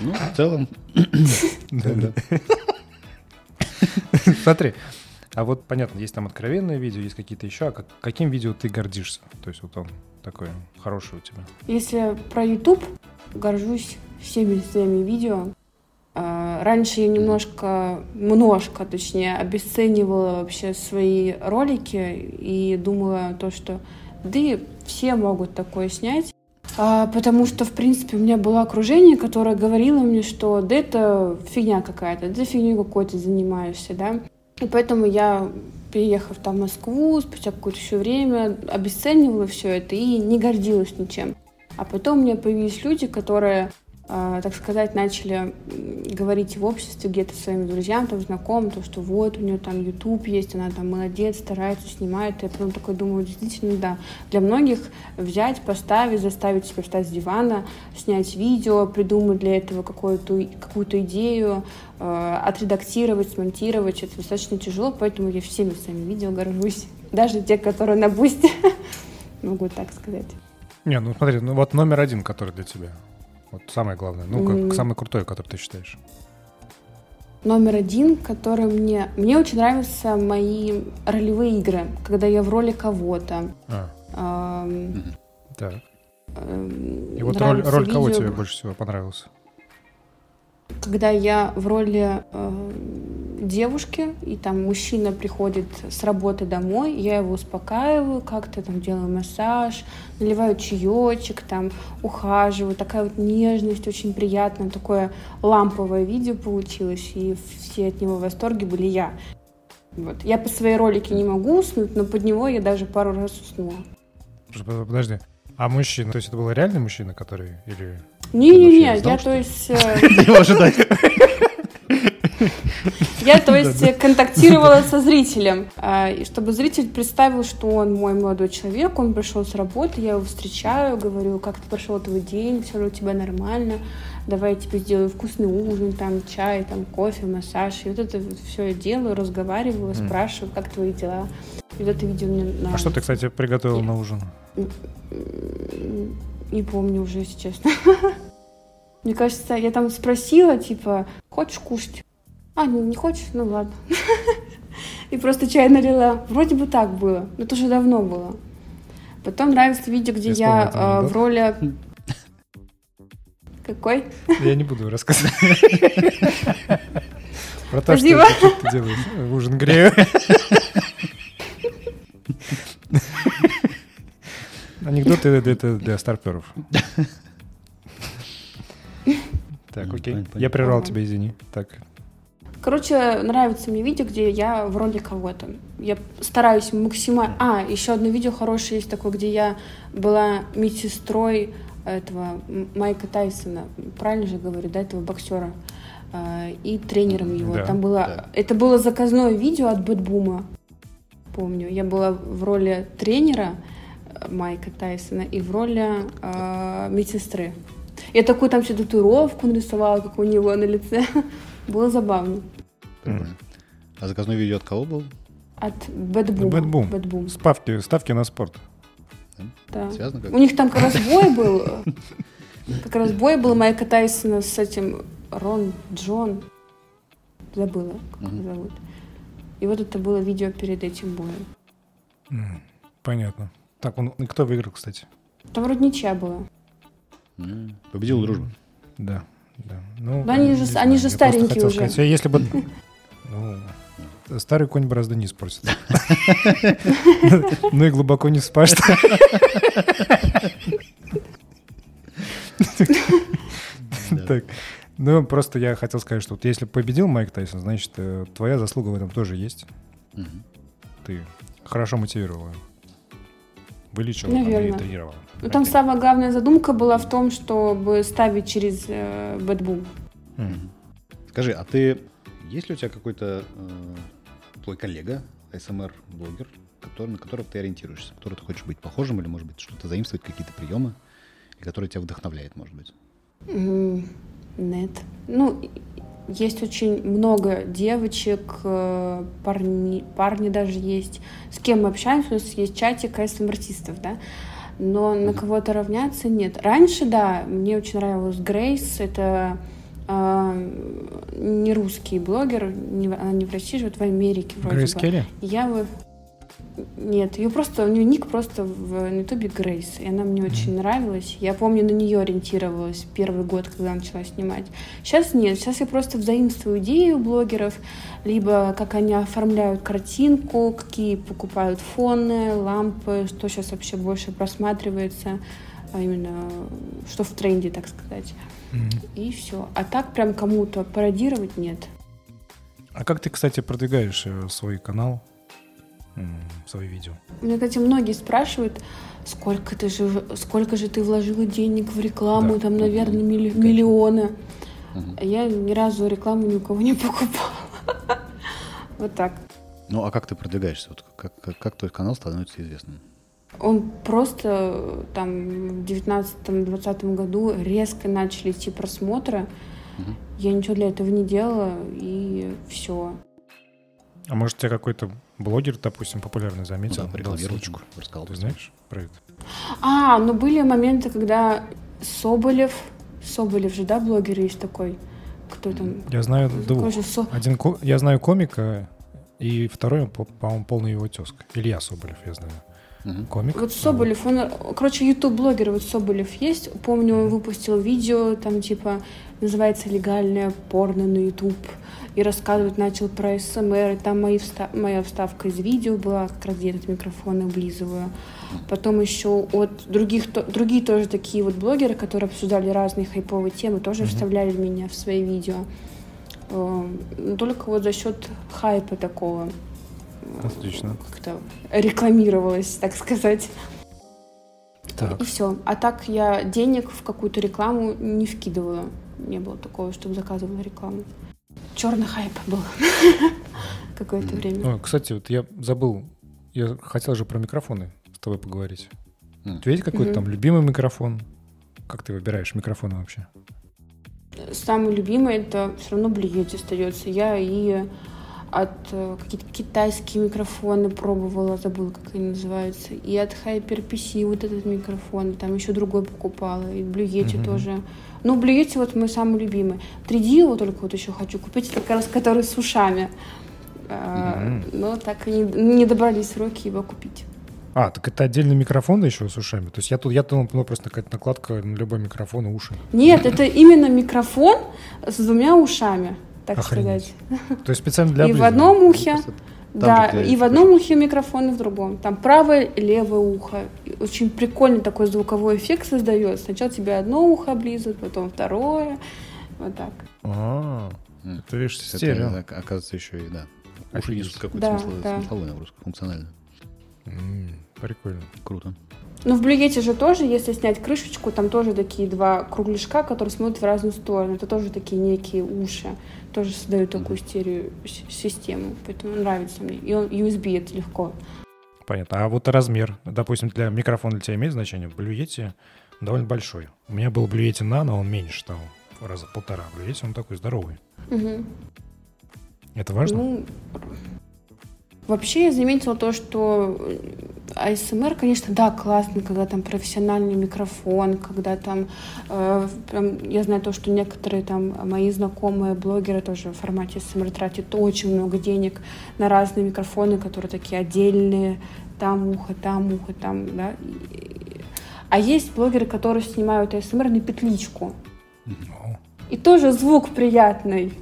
Ну, в целом. Смотри, а вот понятно, есть там откровенные видео, есть какие-то еще. А как- каким видео ты гордишься? То есть вот он такой хороший у тебя. Если про YouTube, горжусь всеми своими видео. А, Раньше я немножко, немножко, точнее, обесценивала вообще свои ролики и думала то, что да и все могут такое снять. А, потому что, в принципе, у меня было окружение, которое говорило мне, что да это фигня какая-то, да фигней какой-то занимаешься, да. И поэтому я, переехав там в Москву, спустя какое-то еще время, обесценивала все это и не гордилась ничем. А потом у меня появились люди, которые, так сказать, начали говорить в обществе где-то своим друзьям, там, знакомым, то, что вот у нее там YouTube есть, она там молодец, старается, снимает. Я потом такой думаю, действительно, да. Для многих взять, поставить, заставить себя встать с дивана, снять видео, придумать для этого какую-то какую-то идею, э, отредактировать, смонтировать, это достаточно тяжело, поэтому я всеми своими видео горжусь. Даже те, которые на бусте, могу так сказать. Не, ну смотри, ну вот номер один, который для тебя. Вот самое главное. Ну, как М. самый крутой, который ты считаешь. Номер один, который мне... Мне очень нравятся мои ролевые игры, когда я в роли кого-то. А, Эм, так. эм, И вот роль, роль кого видео, тебе больше всего понравилась? Когда я в роли э, девушки, и там мужчина приходит с работы домой, я его успокаиваю, как-то там делаю массаж, наливаю чаечек, там ухаживаю. Такая вот нежность, очень приятная, такое ламповое видео получилось, и все от него в восторге были я. Вот. Я по своей ролике не могу уснуть, но под него я даже пару раз уснула. Подожди. А мужчина, то есть это был реальный мужчина, который или... Не-не-не, не я то есть... э, Его ожидать. Я, то есть, э, контактировала со зрителем, а, и чтобы зритель представил, что он мой молодой человек, он пришел с работы, я его встречаю, говорю, как ты прошел твой день, все ли у тебя нормально, давай я тебе сделаю вкусный ужин, там, чай, там, кофе, массаж. И вот это все я делаю, разговариваю, спрашиваю, как твои дела. И вот это видео мне А нравится. что ты, кстати, приготовил на ужин? Не помню уже, если честно. Мне кажется, я там спросила, типа, хочешь кушать? А, не, не хочешь? Ну ладно. И просто чай налила. Вроде бы так было, но это уже давно было. Потом нравится видео, где Я я э, в роли... Какой? Я не буду рассказывать. Про то, что ты делаешь. Ужин грею. Анекдоты это для старперов. Так, окей. Я прервал тебя, извини. Так. Короче, нравится мне видео, где я в роли кого-то. Я стараюсь максимально... А, еще одно видео хорошее есть такое, где я была медсестрой этого Майка Тайсона. Правильно же говорю, да, этого боксера. А, и тренером его. Да, Там было... Да. Это было заказное видео от Бэтбума. Помню. Я была в роли тренера Майка Тайсона и в роли э, медсестры. Я такую там всю татуировку нарисовала, как у него на лице. Было забавно. А заказное видео от кого был? От BetBoom. BetBoom. BetBoom. Ставки, ставки на спорт. Да. Связано как У них там как раз бой был. Как раз бой был Майка Тайсона с этим Рой Джонс. Забыла, как его зовут. И вот это было видео перед этим боем. Понятно. Так, он кто выиграл, кстати? Там вроде ничья была. Победил дружба. Да, да. Ну, Но они же, они же старенькие уже. Сказать, если бы... Ну, старый конь борозды не испортит. Ну и глубоко не спашь. Так, ну просто я хотел сказать, что вот если победил Майк Тайсон, значит, э, твоя заслуга в этом тоже есть. Ты хорошо мотивировала. Вылечила и тренировала. Ну, там самая главная задумка была в том, чтобы ставить через э, BetBoom. Mm. Скажи, а ты есть ли у тебя какой-то э, твой коллега, АСМР-блогер, который, на которого ты ориентируешься, который ты хочешь быть похожим, или, может быть, что-то заимствовать, какие-то приемы, и который тебя вдохновляет, может быть? Mm, нет. Ну, есть очень много девочек, э, парни, парни даже есть, с кем мы общаемся, у нас есть чатик АСМ-артистов, да, но на кого-то равняться нет. Раньше, да, мне очень нравилась Грейс, это э, не русский блогер, не, она не в России живет, в Америке вроде Грейс бы. Келли? Я нет, ее просто, у нее ник просто в ютубе Грейс, и она мне очень нравилась. Я помню, на нее ориентировалась первый год, когда начала снимать. Сейчас нет, сейчас я просто взаимствую идеи у блогеров, либо как они оформляют картинку, какие покупают фоны, лампы, что сейчас вообще больше просматривается, а именно что в тренде, так сказать. Mm-hmm. И все. А так прям кому-то пародировать нет. А как ты, кстати, продвигаешь э, свой канал? Свои видео. Мне, кстати, многие спрашивают, сколько ты же, сколько же ты вложила денег в рекламу, да. там, наверное, милли, миллионы. Угу. Я ни разу рекламу ни у кого не покупала. Вот так. Ну, а как ты продвигаешься? Вот как, как, как твой канал становится известным? Он просто там в 19-20 году резко начали идти просмотры. Угу. Я ничего для этого не делала, и все. А может, тебя какой-то блогер, допустим, популярный заметил, ну, да, дал ссылочку. Рассказал. Ты знаешь про это? А, ну были моменты, когда Соболев, Соболев же, да, блогер есть такой, кто там? Я знаю двух. Со... Один, я знаю комика, и второй, по-моему, полный его тезка. Илья Соболев, я знаю. Угу. Комик. Вот Соболев, он, короче, ютуб-блогер, вот Соболев есть. Помню, он выпустил видео, там, типа, называется «Легальное порно на ютуб» и рассказывать начал про СМР. И там мои вста- моя вставка из видео была, как раз где этот микрофон облизываю. Потом еще от других, то, другие тоже такие вот блогеры, которые обсуждали разные хайповые темы, тоже mm-hmm. вставляли меня в свои видео. Э, только вот за счет хайпа такого. Отлично. Как-то рекламировалось, так сказать. Так. И все. А так я денег в какую-то рекламу не вкидывала. Не было такого, чтобы заказывала рекламу черный хайп был какое-то время. О, кстати, вот я забыл, я хотел же про микрофоны с тобой поговорить. У тебя есть какой-то там любимый микрофон? Как ты выбираешь микрофоны вообще? Самый любимый это все равно Блиети остается. Я и от э, какие-то китайские микрофоны пробовала, забыла, как они называются, и от HyperPC вот этот микрофон, там еще другой покупала, и Blue Yeti mm-hmm. тоже. Ну, Yeti вот мой самый любимый. 3D его только вот еще хочу купить, как раз который с ушами. Mm-hmm. Но так и не, не добрались руки его купить. А, так это отдельный микрофон еще с ушами? То есть я тут, я думал, ну, просто какая-то накладка на любой микрофон и уши. Нет, это именно микрофон с двумя ушами так Охренеть. сказать. То есть специально для И в одном ухе, да, и в одном ухе микрофон, и в другом. Там правое и левое ухо. Очень прикольный такой звуковой эффект создает. Сначала тебе одно ухо облизывают, потом второе. Вот так. А, это видишь, Это, стерео. ок- оказывается, еще и, да. Уши несут какую-то Да, смысловую, да. смысловую нагрузку, функционально. Прикольно. Круто. Ну, в блюете же тоже, если снять крышечку, там тоже такие два кругляшка, которые смотрят в разные стороны. Это тоже такие некие уши. Тоже создают такую стерео систему. Поэтому нравится мне. И он USB это легко. Понятно. А вот размер, допустим, для микрофона для тебя имеет значение? В Блюете довольно большой. У меня был Блюете Нано, он меньше там, раза полтора. В Блюете он такой здоровый. Мгм. Это важно? Ну, вообще я заметила то, что э, АСМР, конечно, да, классно, когда там профессиональный микрофон, когда там, э, прям, я знаю то, что некоторые там мои знакомые блогеры тоже в формате АСМР тратят очень много денег на разные микрофоны, которые такие отдельные, там ухо, там ухо, там, да. А есть блогеры, которые снимают АСМР на петличку. Ну, И тоже звук приятный.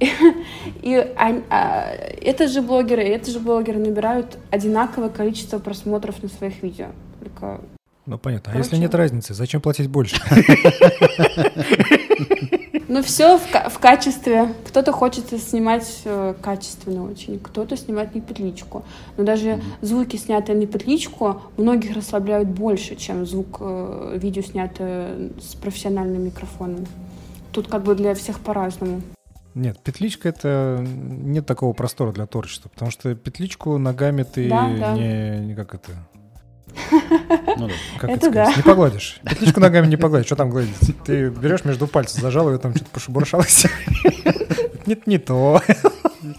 И они- а, это же блогеры, это же блогеры набирают одинаковое количество просмотров на своих видео. Только ну, понятно. А Короче. если нет разницы, зачем платить больше? Ну, все в, ка- в качестве. Кто-то хочет снимать э, качественно очень, кто-то снимать на петличку. Но даже звуки, снятые на петличку, многих расслабляют больше, чем звук э, видео, снятое с профессиональным микрофоном. Тут как бы для всех по-разному. Нет, петличка это нет такого простора для творчества, потому что петличку ногами ты Да, да. не, не как это, Ну да. как Это сказать, да. не погладишь. Петличку ногами не погладишь, что там гладить? Ты берешь между пальцев, зажал ее, там что-то пошебуршалось. Нет, не то. Это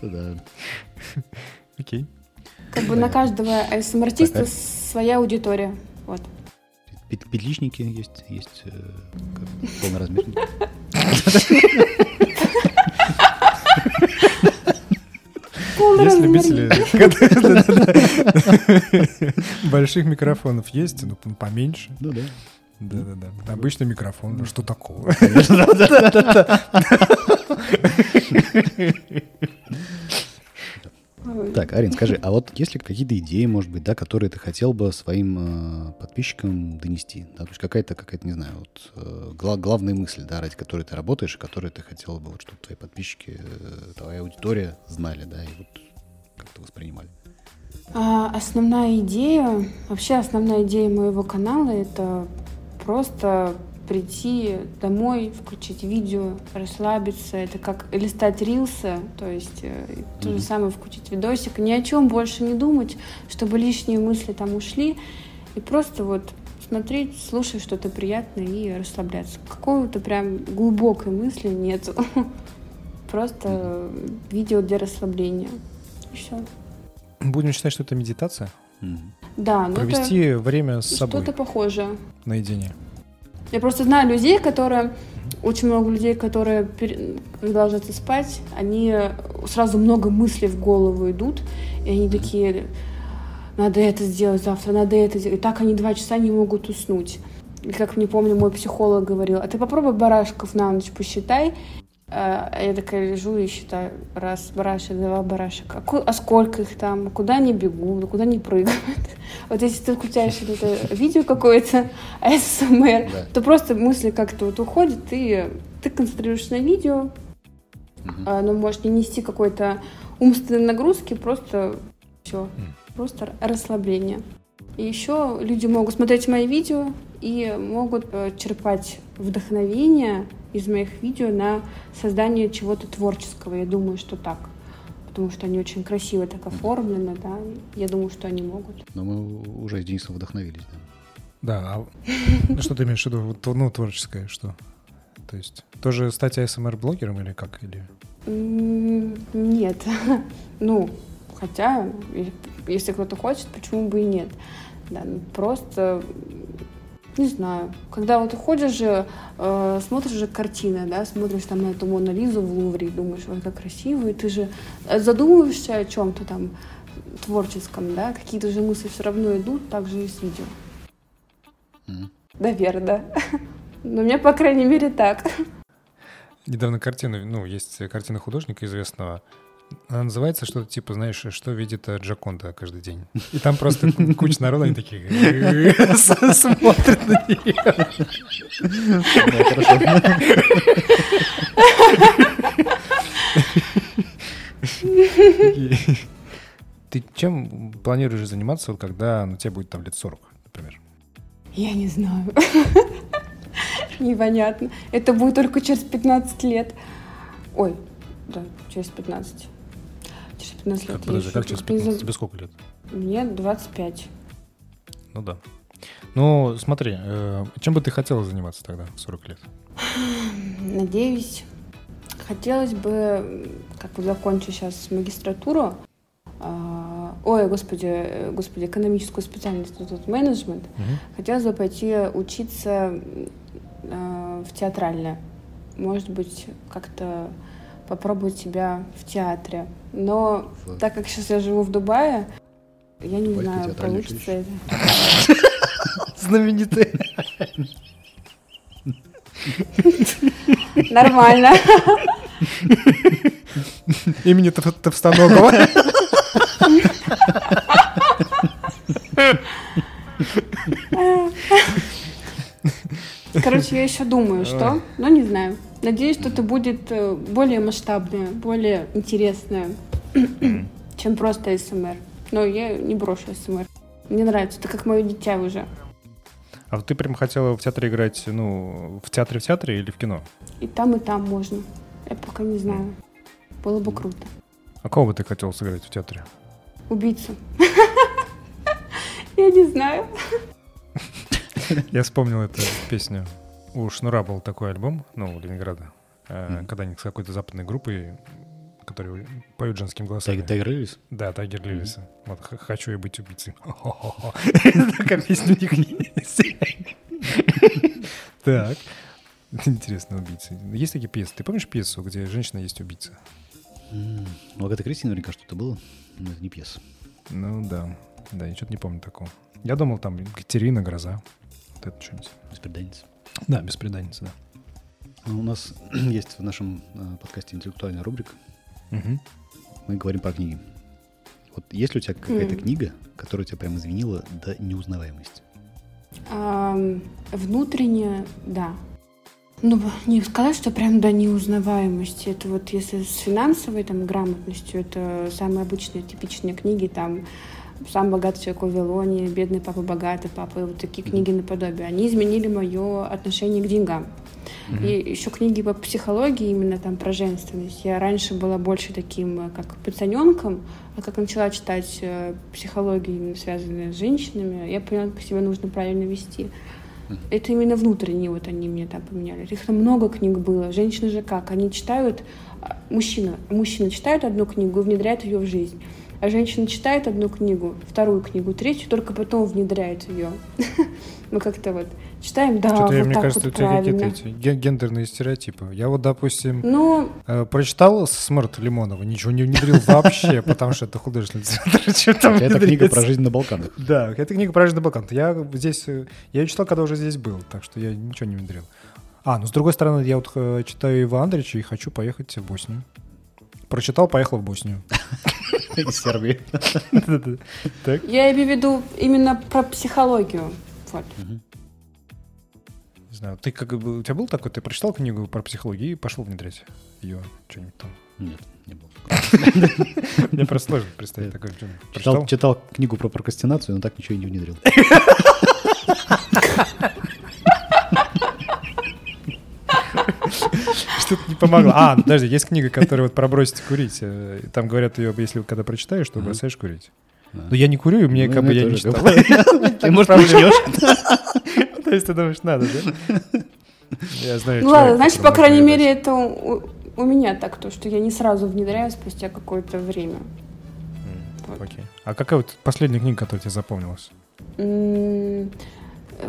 да. Окей. Как бы на каждого АСМР-артиста своя аудитория. Вот. Пет- Петличники есть, есть э, полноразмерники. Есть любители больших микрофонов есть, но поменьше. Ну да. Да-да-да. Обычный микрофон, ну что такого? Так, Арин, скажи, а вот есть ли какие-то идеи, может быть, да, которые ты хотел бы своим э, подписчикам донести? Да, то есть какая-то, какая-то, не знаю, вот э, гла- главная мысль, да, ради которой ты работаешь, и которую ты хотел бы, вот, чтобы твои подписчики, э, твоя аудитория знали, да, и вот как-то воспринимали. А, основная идея, вообще основная идея моего канала это просто прийти домой, включить видео, расслабиться. Это как листать рилсы, то есть э, то же самое включить видосик, ни о чем больше не думать, чтобы лишние мысли там ушли, и просто вот смотреть, слушать что-то приятное и расслабляться. Какого-то прям глубокой мысли нету. Просто видео для расслабления. И все. Будем считать, что это медитация? Да, ну это Провести время с собой что-то похожее. наедине. Я просто знаю людей, которые очень много людей, которые, ложатся спать, они э, сразу много мыслей в голову идут, и они такие, надо это сделать завтра, надо это сделать. И так они два часа не могут уснуть. И как мне помню, мой психолог говорил, а ты попробуй барашков на ночь посчитай. А а я такая лежу и считаю, раз барашек, два барашек. А, ку- а сколько их там, куда они бегут, куда они прыгают. Вот если ты включаешь это видео какое-то, АСМР, Да. то просто мысли как-то вот уходят, и ты концентрируешься на видео, Мгм. оно может не нести какой-то умственной нагрузки, просто все, просто расслабление. И еще люди могут смотреть мои видео и могут э, черпать вдохновение из моих видео на создание чего-то творческого. Я думаю, что так. Потому что они очень красиво так оформлены, да. Я думаю, что они могут. Но мы уже с Денисом вдохновились, да. Да, а ну, что ты имеешь в виду? Ну, творческое что? То есть тоже стать ASMR-блогером или как? Или... Нет. Ну, хотя, если кто-то хочет, почему бы и нет. Да, ну, просто, не знаю, когда вот ходишь же, э, смотришь же картины, да, смотришь там на эту Мону Лизу в Лувре и думаешь, вот как красиво, и ты же э, задумываешься о чем-то там творческом, да, какие-то же мысли все равно идут, так же и с видео. Мгм. Наверное. Но у меня, по крайней мере, так. Недавно картина, ну, есть картина художника известного, Она называется что-то типа, знаешь, что видит э, Джаконда каждый день. И там просто куча народа, они такие смотрят на нее. Ты чем планируешь заниматься, вот когда ну, тебе будет там лет 40, например? Я не знаю. Непонятно. Это будет только через 15 лет. Ой, да, через 15. Через 15 лет. Как, подожди, как через 15? Тебе сколько лет? Мне 25. Ну да. Ну, смотри, э, чем бы ты хотела заниматься тогда в 40 лет? Надеюсь, хотелось бы, как закончу сейчас магистратуру, э, ой, господи, господи, экономическую специальность, тут менеджмент, угу. хотелось бы пойти учиться э, в театральное. Может быть, как-то попробовать себя в театре. Но в... так как сейчас я живу в Дубае, я не Дубайское знаю, получится это. Знаменитый. Нормально. Имени Товстоногова. Короче, я еще думаю, что, но не знаю. Надеюсь, что это будет э, более масштабное, более интересное, чем просто СМР. Но я не брошу СМР. Мне нравится, это как мое дитя уже. А ты прям хотела в театре играть, ну, в театре в театре или в кино? И там, и там можно. Я пока не знаю. Было бы круто. А кого бы ты хотел сыграть в театре? Убийцу. Я не знаю. Я вспомнил эту песню. У Шнура был такой альбом, ну, у Ленинграда, mm. когда они с какой-то западной группой, которые поют женским голосом. Тайгер Лилис? Да, Тайгер Лилис. Вот «Хочу я быть убийцей». Такая песня у них есть. Так. Интересно, убийцы. Есть такие пьесы. Ты помнишь пьесу, где женщина есть убийца? Ну, Агата Кристи наверняка что-то было, но это не пьеса. Ну да, да, я что-то не помню такого. Я думал, там Катерина, Гроза. Вот это что-нибудь. Беспреданница. Да, беспреданница, да. Ну, у нас есть в нашем э, подкасте интеллектуальная рубрика. Угу. Мы говорим про книги. Вот есть ли у тебя какая-то mm. книга, которая тебя прям извинила до неузнаваемости? А, внутренне, да. Ну, не сказать, что прям до неузнаваемости. Это вот если с финансовой там грамотностью, это самые обычные, типичные книги, там «Сам богатый человек в Вавилоне», «Бедный папа, богатый папа», и вот такие книги наподобие. Они изменили мое отношение к деньгам. И еще книги по психологии, именно там про женственность. Я раньше была больше таким, э, как пацаненком, а как начала читать э, психологию, связанную с женщинами, я поняла, как себя нужно правильно вести. Это именно внутренние вот они мне там поменяли. Их там много книг было. Женщины же как? Они читают, а, мужчина, мужчина читает одну книгу и внедряет ее в жизнь. А женщина читает одну книгу, вторую книгу, третью, только потом внедряет ее. Мы как-то вот читаем, да, Что-то, вот мне так кажется, вот у тебя правильно. какие-то эти гендерные стереотипы. Я вот, допустим, ну, э, прочитал Смарт Лимонова, ничего не внедрил вообще, потому что это художественная литература. Это книга про жизнь на Балканах. Да, это книга про жизнь на Балканах. Я здесь, э, я ее читал, когда уже здесь был, так что я ничего не внедрил. А, ну с другой стороны, я вот э, читаю Ива Андрича и хочу поехать в Боснию. Прочитал, поехал в Боснию. Из Сербии. Я имею в виду именно про психологию. Вот. Не знаю, ты как бы, у тебя был такой, ты прочитал книгу про психологию и пошел внедрять ее, что-нибудь там? Нет, не был. Мне просто сложно представить такое. Читал, читал книгу про прокрастинацию, но так ничего и не внедрил. Что-то не помогло. А, подожди, есть книга, которая вот про бросить курить. Э, там говорят ее, если когда прочитаешь, то бросаешь курить. Но я не курю, и мне ну, как бы я не читал. Ты, может, начнешь? То есть ты думаешь, надо, да? Я знаю. Ну ладно, значит, по крайней мере, это у меня так, то, что я не сразу внедряю спустя какое-то время. Окей. А какая вот последняя книга, которая тебе запомнилась?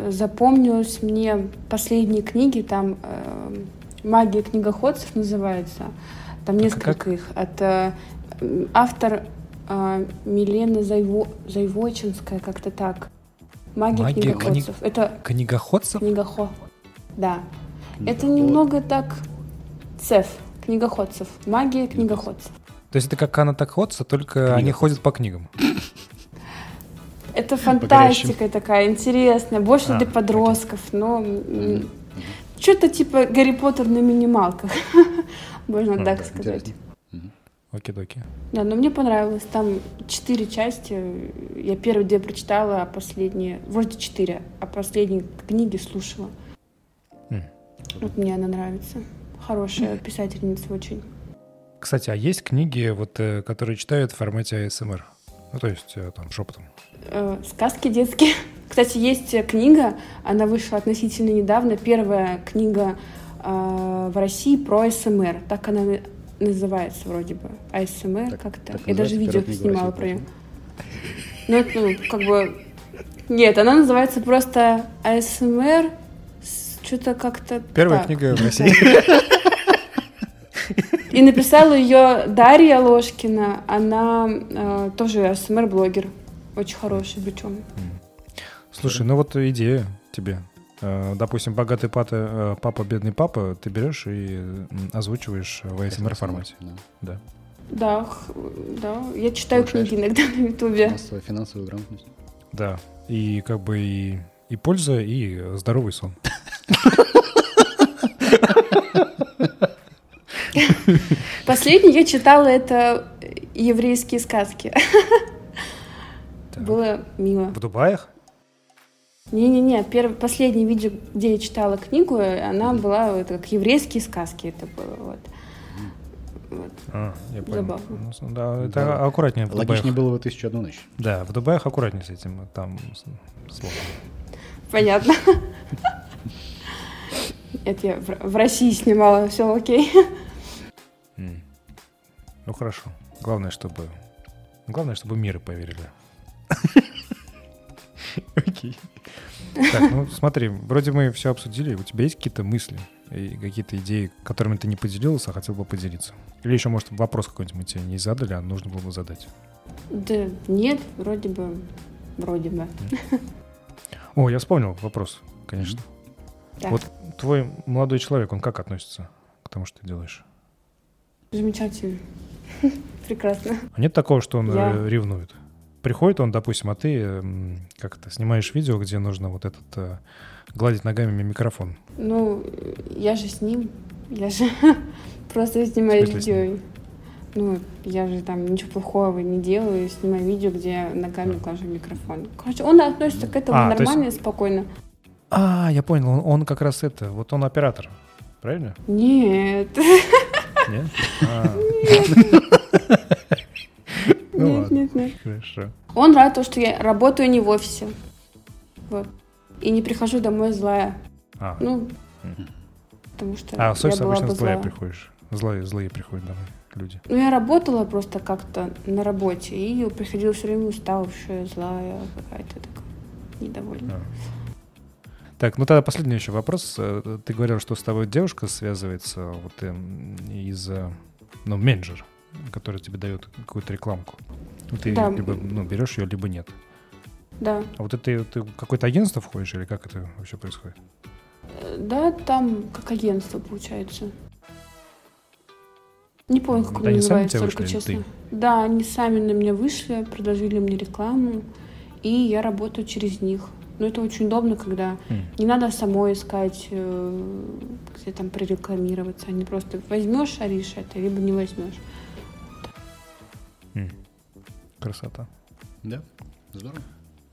Запомнилась мне последние книги, там э, «Магия книгоходцев» называется. Там несколько как? их. Это автор э, Милена Зайво... Зайвочинская, как-то так. «Магия, Магия книгоходцев». Кни... Это... Книгоходцев? Книгоход. Да. Книгоход. Это немного так... Цеф. Книгоходцев. Магия книгоходцев. То есть это как Канна так Ходса, только они ходят по книгам. Это фантастика такая интересная, больше А, для подростков, но что-то типа Гарри Поттер на минималках, можно А, так да, сказать. Оки-доки. Да, но мне понравилось. Там четыре части. Я первые две прочитала, а последние... Вроде четыре, а последние книги слушала. Вот мне она нравится. Хорошая писательница очень. Кстати, а есть книги, вот, э, которые читают в формате ASMR? Ну, то есть э, там шепотом. Э, сказки детские. Кстати, есть книга, она вышла относительно недавно. Первая книга э, в России про СМР. Так она на- называется вроде бы. АСМР как-то. Я даже видео снимала про нее. Ну, это, ну, как бы... Нет, она называется просто АСМР. Что-то как-то Первая так. книга в России. И написала ее Дарья Ложкина. Она э, тоже АСМР-блогер. Очень хороший причем. Слушай, ну вот идея тебе. Э, Допустим, богатый папа, э, папа, бедный папа, ты берешь и озвучиваешь в ASMR формате. Да. Да. Да, да. Я читаю Повышаешь книги иногда на Ютубе. Массовая финансовая грамотность. Да. И как бы и, и польза, и здоровый сон. Последний я читала это еврейские сказки. Было мило. В Дубаях? Не-не-не, первое, последнее видео, где я читала книгу, она была вот как еврейские сказки это было. Вот. Вот. А, я понял. Забавно. Ну, Да, это Да. аккуратнее в Дубаях. Логичнее было бы «Тысячу одну ночь». Да, в Дубаях аккуратнее с этим. Там сложно. Понятно. Это я в в России снимала, все окей. Ну хорошо. Главное, чтобы... Главное, чтобы миры поверили. Окей. Так, ну смотри, вроде мы все обсудили. У тебя есть какие-то мысли и какие-то идеи, которыми ты не поделился, а хотел бы поделиться? Или еще, может, вопрос какой-нибудь мы тебе не задали, а нужно было бы задать? Да нет, вроде бы, вроде бы. О, я вспомнил вопрос, конечно. Так, Вот твой молодой человек, он как относится к тому, что ты делаешь? замечательно. Прекрасно. А нет такого, что он Я- э, ревнует? Приходит он, допустим, а ты м, как то снимаешь видео, где нужно вот этот э, гладить ногами микрофон. Ну, я же с ним. Я же просто снимаю видео. Ну, я же там ничего плохого не делаю, снимаю видео, где ногами глажу микрофон. Короче, он относится к этому А, есть- нормально спокойно. А, я понял, он, он как раз это, вот он оператор, правильно? Нет, Нет? А, нет, ладно. нет, нет. Хорошо. Он рад, то, что я работаю не в офисе. Вот. И не прихожу домой злая. А, Ну, Мгм. потому что а в я офис была обычно бы злая злая. приходишь. Злые, злые приходят домой люди. Ну, я работала просто как-то на работе, и приходила все время уставшая, злая, какая-то такая недовольная. А. Так, ну тогда последний еще вопрос. Э, Ты говорил, что с тобой девушка связывается вот эм, из, ну, менеджер, который тебе дает какую-то рекламку. Ты Да. либо ну, берешь ее, либо нет. Да. А вот это ты в какое-то агентство входишь или как это вообще происходит? Да, там как агентство получается. Не помню, как Это оно они сами называется, тебя только вышли честно. ты? Да, они сами на меня вышли, предложили мне рекламу, и я работаю через них. Но это очень удобно, когда М. не надо самой искать, э, где там прорекламироваться. Они просто возьмешь, аришь это, либо не возьмешь. Красота. Да, здорово.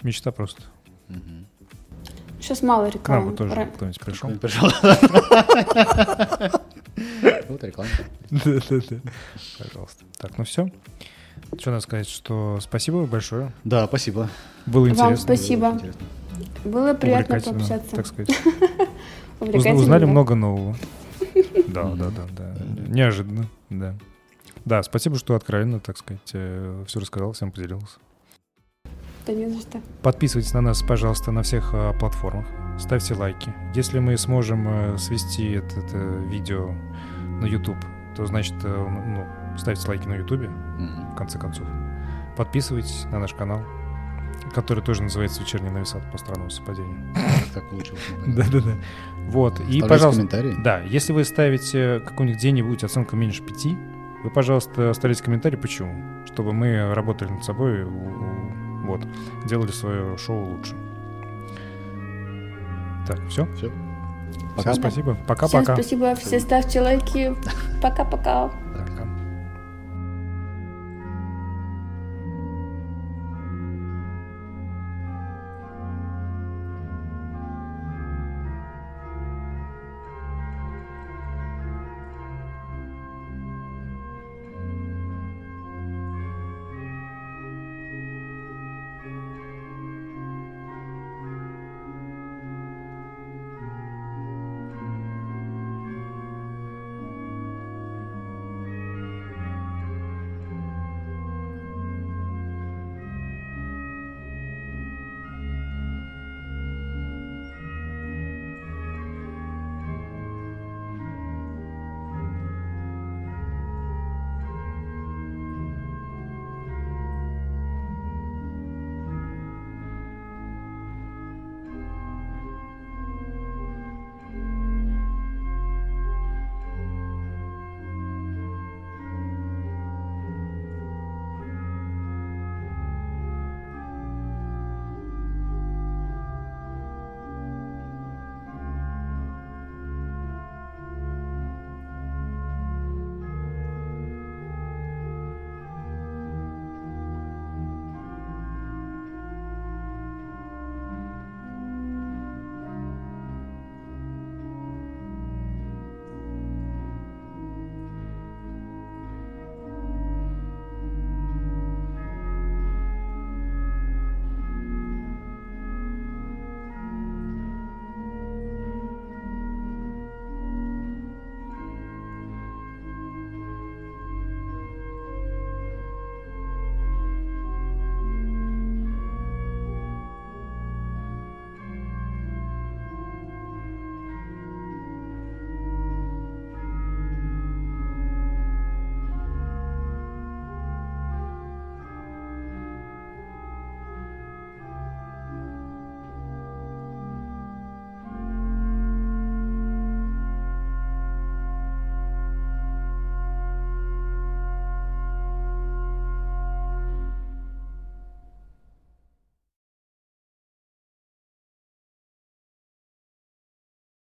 Мечта просто. Мгм. Сейчас мало К нам рекламы. бы тоже Ра- кто-нибудь пришел. Кто-нибудь пришел. Вот реклама. Да-да-да. Пожалуйста. Так, ну все. Что надо сказать, что спасибо большое. Да, спасибо. Было Вам интересно. спасибо. Очень интересно. Было приятно пообщаться. так сказать. Узнали много нового. Да, да, да, да. Неожиданно, да. Да, спасибо, что откровенно, так сказать, все рассказал, всем поделился. Да не за что. Подписывайтесь на нас, пожалуйста, на всех а, платформах. Ставьте лайки. Если мы сможем э, свести это, это видео на YouTube, то значит, э, ну, ставьте лайки на YouTube, Мгм. в конце концов. Подписывайтесь на наш канал, который тоже называется «Вечерний нависат» по странному совпадению. Так получилось? Да-да-да. Вот. И, пожалуйста, комментарии. да, если вы ставите какую-нибудь где-нибудь оценку меньше пяти, Вы, пожалуйста, оставите комментарий, почему. Чтобы мы работали над собой, вот, делали свое шоу лучше. Так, все? Все. Пока. Всем спасибо. Пока-пока. Всем спасибо. Все ставьте лайки. Пока-пока.